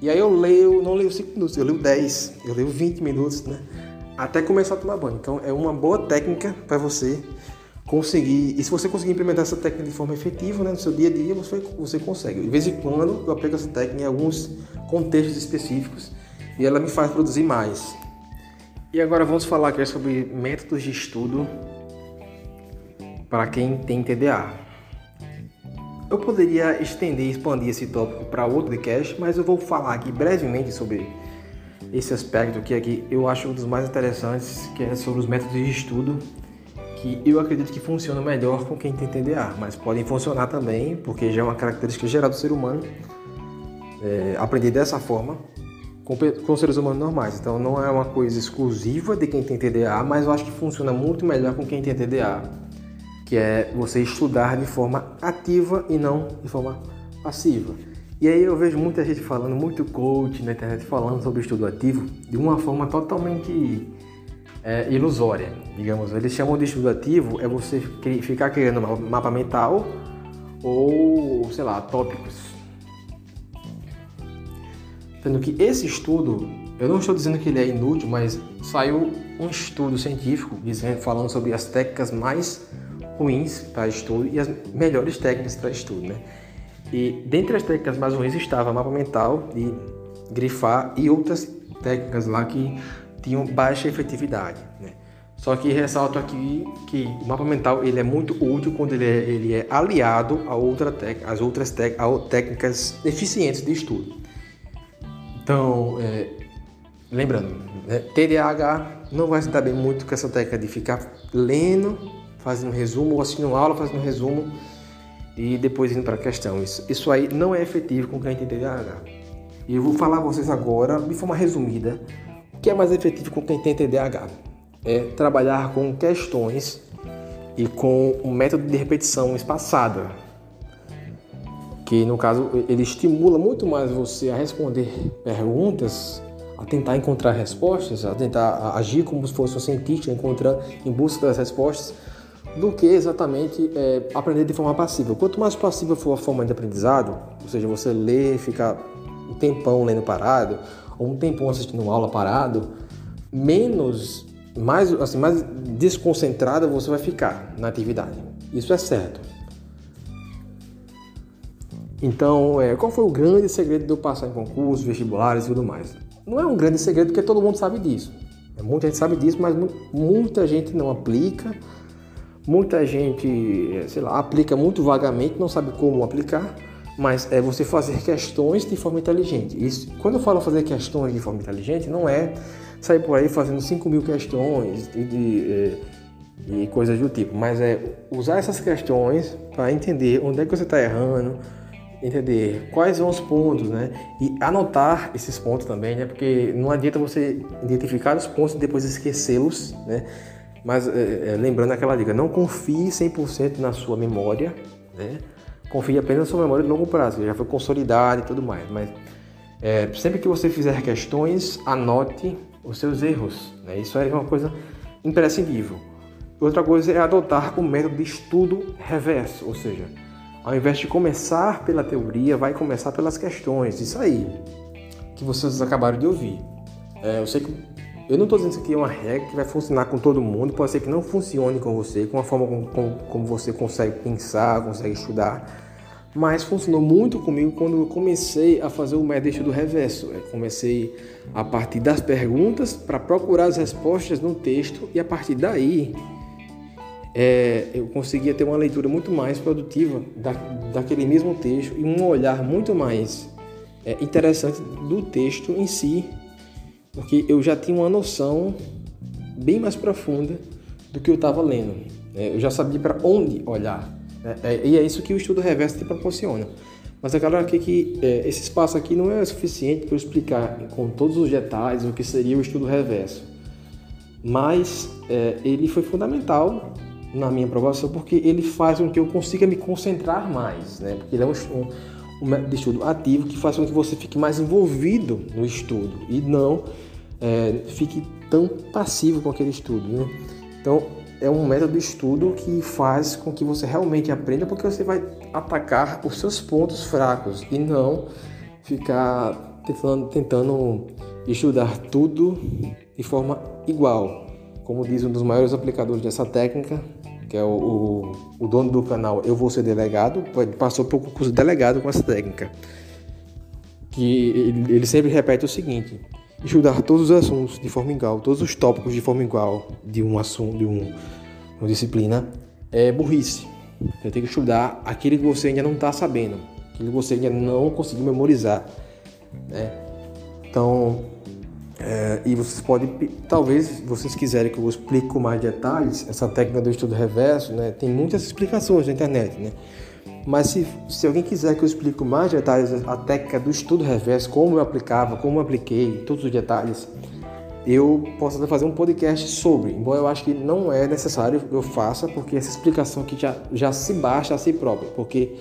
E aí eu leio, não leio 5 minutos, eu leio 10, eu leio 20 minutos, né? Até começar a tomar banho. Então é uma boa técnica para você conseguir. E se você conseguir implementar essa técnica de forma efetiva né, no seu dia a dia, você, você consegue. De vez em quando eu aplico essa técnica em alguns contextos específicos e ela me faz produzir mais. E agora vamos falar aqui sobre métodos de estudo para quem tem TDA. Eu poderia estender e expandir esse tópico para outro podcast, mas eu vou falar aqui brevemente sobre esse aspecto que aqui eu acho um dos mais interessantes, que é sobre os métodos de estudo, que eu acredito que funcionam melhor com quem tem TDA, mas podem funcionar também, porque já é uma característica geral do ser humano, é, aprender dessa forma com, com seres humanos normais. Então não é uma coisa exclusiva de quem tem TDA, mas eu acho que funciona muito melhor com quem tem TDA que é você estudar de forma ativa e não de forma passiva. E aí eu vejo muita gente falando, muito coach na internet falando sobre estudo ativo de uma forma totalmente é, ilusória, digamos. Eles chamam de estudo ativo é você ficar criando mapa mental ou, sei lá, tópicos. Sendo que esse estudo, eu não estou dizendo que ele é inútil, mas saiu um estudo científico dizendo, falando sobre as técnicas mais ruins para estudo e as melhores técnicas para estudo, né? E dentre as técnicas mais ruins estava mapa mental e grifar e outras técnicas lá que tinham baixa efetividade, né? Só que ressalto aqui que o mapa mental ele é muito útil quando ele é, ele é aliado a outra às outras técnicas eficientes de estudo. Então, é, lembrando, né, TDAH não vai se dar bem muito com essa técnica de ficar lendo fazendo um resumo, ou assistindo aula, fazendo um resumo e depois indo para a questão. Isso, isso aí não é efetivo com quem tem TDAH. E eu vou falar a vocês agora, de forma resumida, o que é mais efetivo com quem tem TDAH. É trabalhar com questões e com um método de repetição espaçada, que no caso ele estimula muito mais você a responder perguntas, a tentar encontrar respostas, a tentar agir como se fosse um cientista, encontrando em busca das respostas, do que exatamente é, aprender de forma passiva. Quanto mais passiva for a forma de aprendizado, ou seja, você ler, ficar um tempão lendo parado, ou um tempão assistindo aula parado, menos, mais, assim, mais desconcentrada você vai ficar na atividade. Isso é certo. Então, é, qual foi o grande segredo de eu passar em concursos, vestibulares e tudo mais? Não é um grande segredo porque todo mundo sabe disso. Muita gente sabe disso, mas muita gente não aplica Muita gente, sei lá, aplica muito vagamente, não sabe como aplicar, mas é você fazer questões de forma inteligente. Isso, quando eu falo fazer questões de forma inteligente, não é sair por aí fazendo 5 mil questões e, de, é, e coisas do tipo, mas é usar essas questões para entender onde é que você está errando, entender quais são os pontos, né? E anotar esses pontos também, né? Porque não adianta você identificar os pontos e depois esquecê-los, né? Mas é, é, lembrando aquela dica, não confie 100% na sua memória, né? confie apenas na sua memória de longo prazo, que já foi consolidada e tudo mais. Mas é, sempre que você fizer questões, anote os seus erros. Né? Isso é uma coisa imprescindível. Outra coisa é adotar o método de estudo reverso, ou seja, ao invés de começar pela teoria, vai começar pelas questões. Isso aí que vocês acabaram de ouvir. É, eu sei que eu não estou dizendo que aqui é uma regra que vai funcionar com todo mundo, pode ser que não funcione com você, com a forma como, como, como você consegue pensar, consegue estudar, mas funcionou muito comigo quando eu comecei a fazer o método do reverso. Eu comecei a partir das perguntas para procurar as respostas no texto e a partir daí é, eu conseguia ter uma leitura muito mais produtiva da, daquele mesmo texto e um olhar muito mais é, interessante do texto em si, porque eu já tinha uma noção bem mais profunda do que eu estava lendo. É, eu já sabia para onde olhar. Né? É, e é isso que o estudo reverso te proporciona. Mas é claro aqui que é, esse espaço aqui não é suficiente para explicar com todos os detalhes o que seria o estudo reverso. Mas é, ele foi fundamental na minha aprovação porque ele faz com que eu consiga me concentrar mais, né? Porque ele é um, um, um método de estudo ativo que faz com que você fique mais envolvido no estudo e não é, fique tão passivo com aquele estudo, né? Então é um método de estudo que faz com que você realmente aprenda porque você vai atacar os seus pontos fracos e não ficar tentando, tentando estudar tudo de forma igual. Como diz um dos maiores aplicadores dessa técnica, que é o, o, o, dono do canal Eu Vou Ser Delegado, passou por concurso de delegado com essa técnica. Que ele, ele sempre repete o seguinte: estudar todos os assuntos de forma igual, todos os tópicos de forma igual de um assunto, de um, uma disciplina, é burrice. Você tem que estudar aquele que você ainda não está sabendo, aquilo que você ainda não conseguiu memorizar. Né? Então, é, e vocês podem, talvez vocês quiserem que eu explique com mais detalhes essa técnica do estudo reverso, né? Tem muitas explicações na internet, né? Mas se, se alguém quiser que eu explique com mais detalhes a técnica do estudo reverso, como eu aplicava, como eu apliquei, todos os detalhes, eu posso até fazer um podcast sobre. Embora eu acho que não é necessário que eu faça, porque essa explicação aqui já, já se baixa a si própria, porque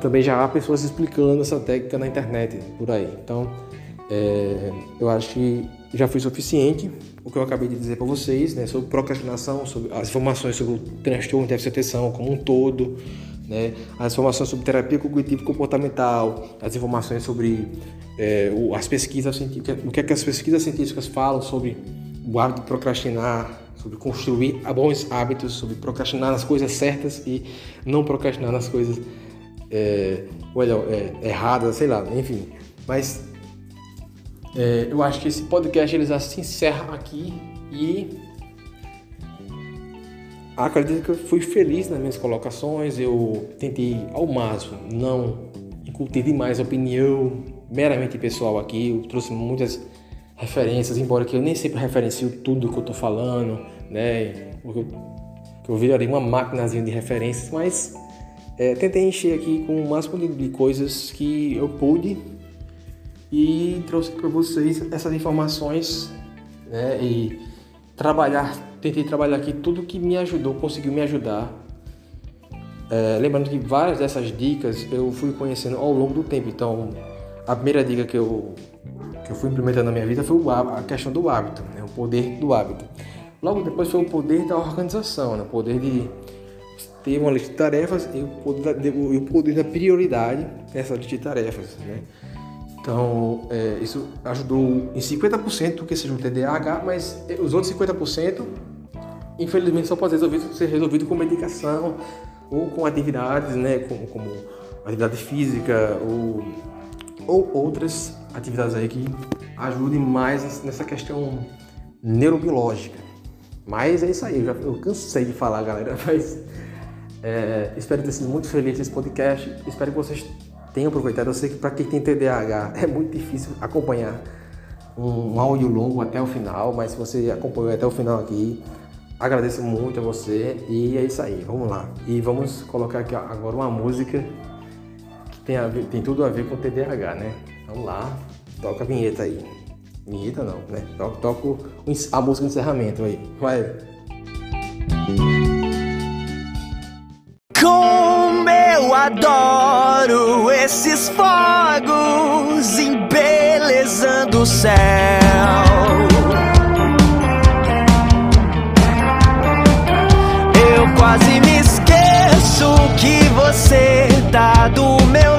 também já há pessoas explicando essa técnica na internet por aí. Então, é, eu acho que já foi suficiente o que eu acabei de dizer para vocês, né, sobre procrastinação, sobre as informações sobre o transtorno de atenção como um todo, né, as informações sobre terapia cognitivo comportamental, as informações sobre é, as pesquisas científicas, o que, é que as pesquisas científicas falam sobre o hábito de procrastinar, sobre construir bons hábitos, sobre procrastinar nas coisas certas e não procrastinar nas coisas é, olha, é, erradas, sei lá, enfim. Mas é, eu acho que esse podcast ele já se encerra aqui e acredito que eu fui feliz nas minhas colocações. Eu tentei ao máximo não incutir demais opinião meramente pessoal aqui. Eu trouxe muitas referências, embora que eu nem sempre referencio tudo que eu estou falando, né? Porque eu, eu viraria uma máquinazinha de referências, mas é, tentei encher aqui com o máximo de, de coisas que eu pude e trouxe para vocês essas informações né, e trabalhar, tentei trabalhar aqui tudo que me ajudou, conseguiu me ajudar. É, lembrando que várias dessas dicas eu fui conhecendo ao longo do tempo, então a primeira dica que eu, que eu fui implementando na minha vida foi o, a questão do hábito, né, o poder do hábito. Logo depois foi o poder da organização, né, o poder de ter uma lista de tarefas e o poder da, o poder da prioridade nessa lista de tarefas. Né. Então, é, isso ajudou em 50% do que seja um TDAH, mas os outros 50%, infelizmente, só pode resolvido, ser resolvido com medicação ou com atividades, né, como, como atividade física ou, ou outras atividades aí que ajudem mais nessa questão neurobiológica. Mas é isso aí, eu, já, eu cansei de falar, galera, mas é, espero ter sido muito feliz nesse podcast, espero que vocês tenho aproveitado. Eu sei que para quem tem TDAH é muito difícil acompanhar um áudio longo até o final, mas se você acompanhou até o final aqui, agradeço muito a você e é isso aí, vamos lá. E vamos colocar aqui agora uma música que tem, ver, tem tudo a ver com TDAH, né? Vamos lá, toca a vinheta aí. Vinheta não, né? Toca a música de encerramento aí, vai. Adoro esses fogos embelezando o céu. Eu quase me esqueço que você tá do meu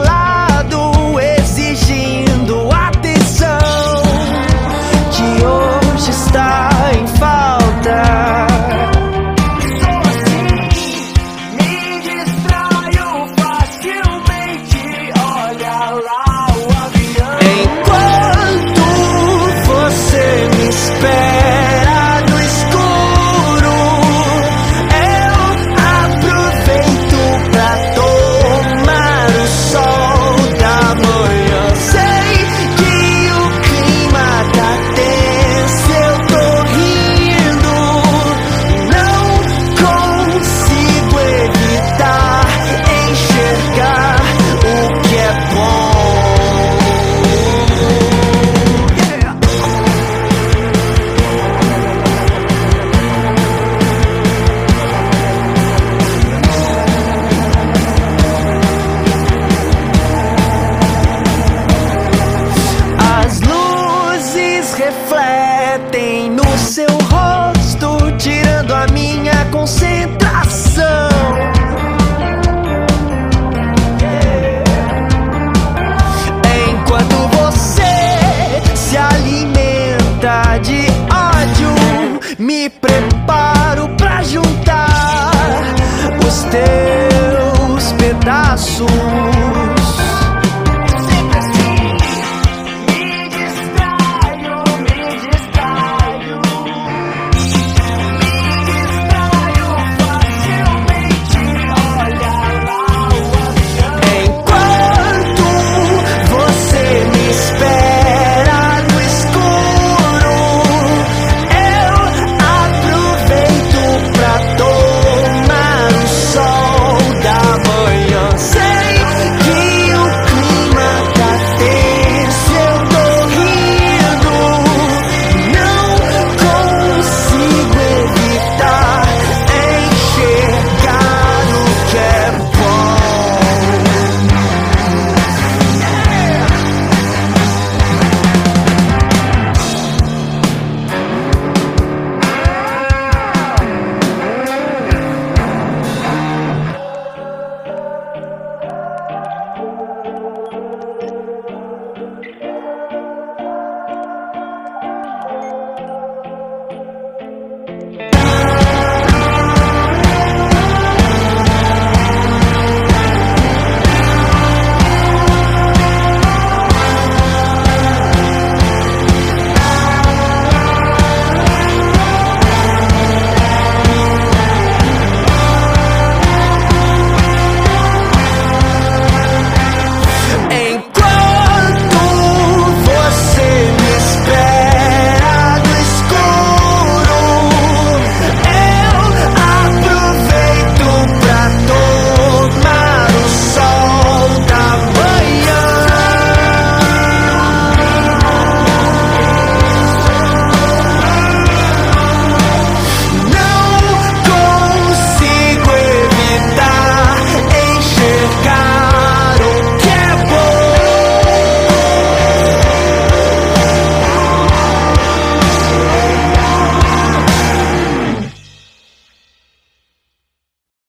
refletem no seu rosto, tirando a minha concentração. Enquanto você se alimenta de ódio, me preparo pra juntar os teus pedaços.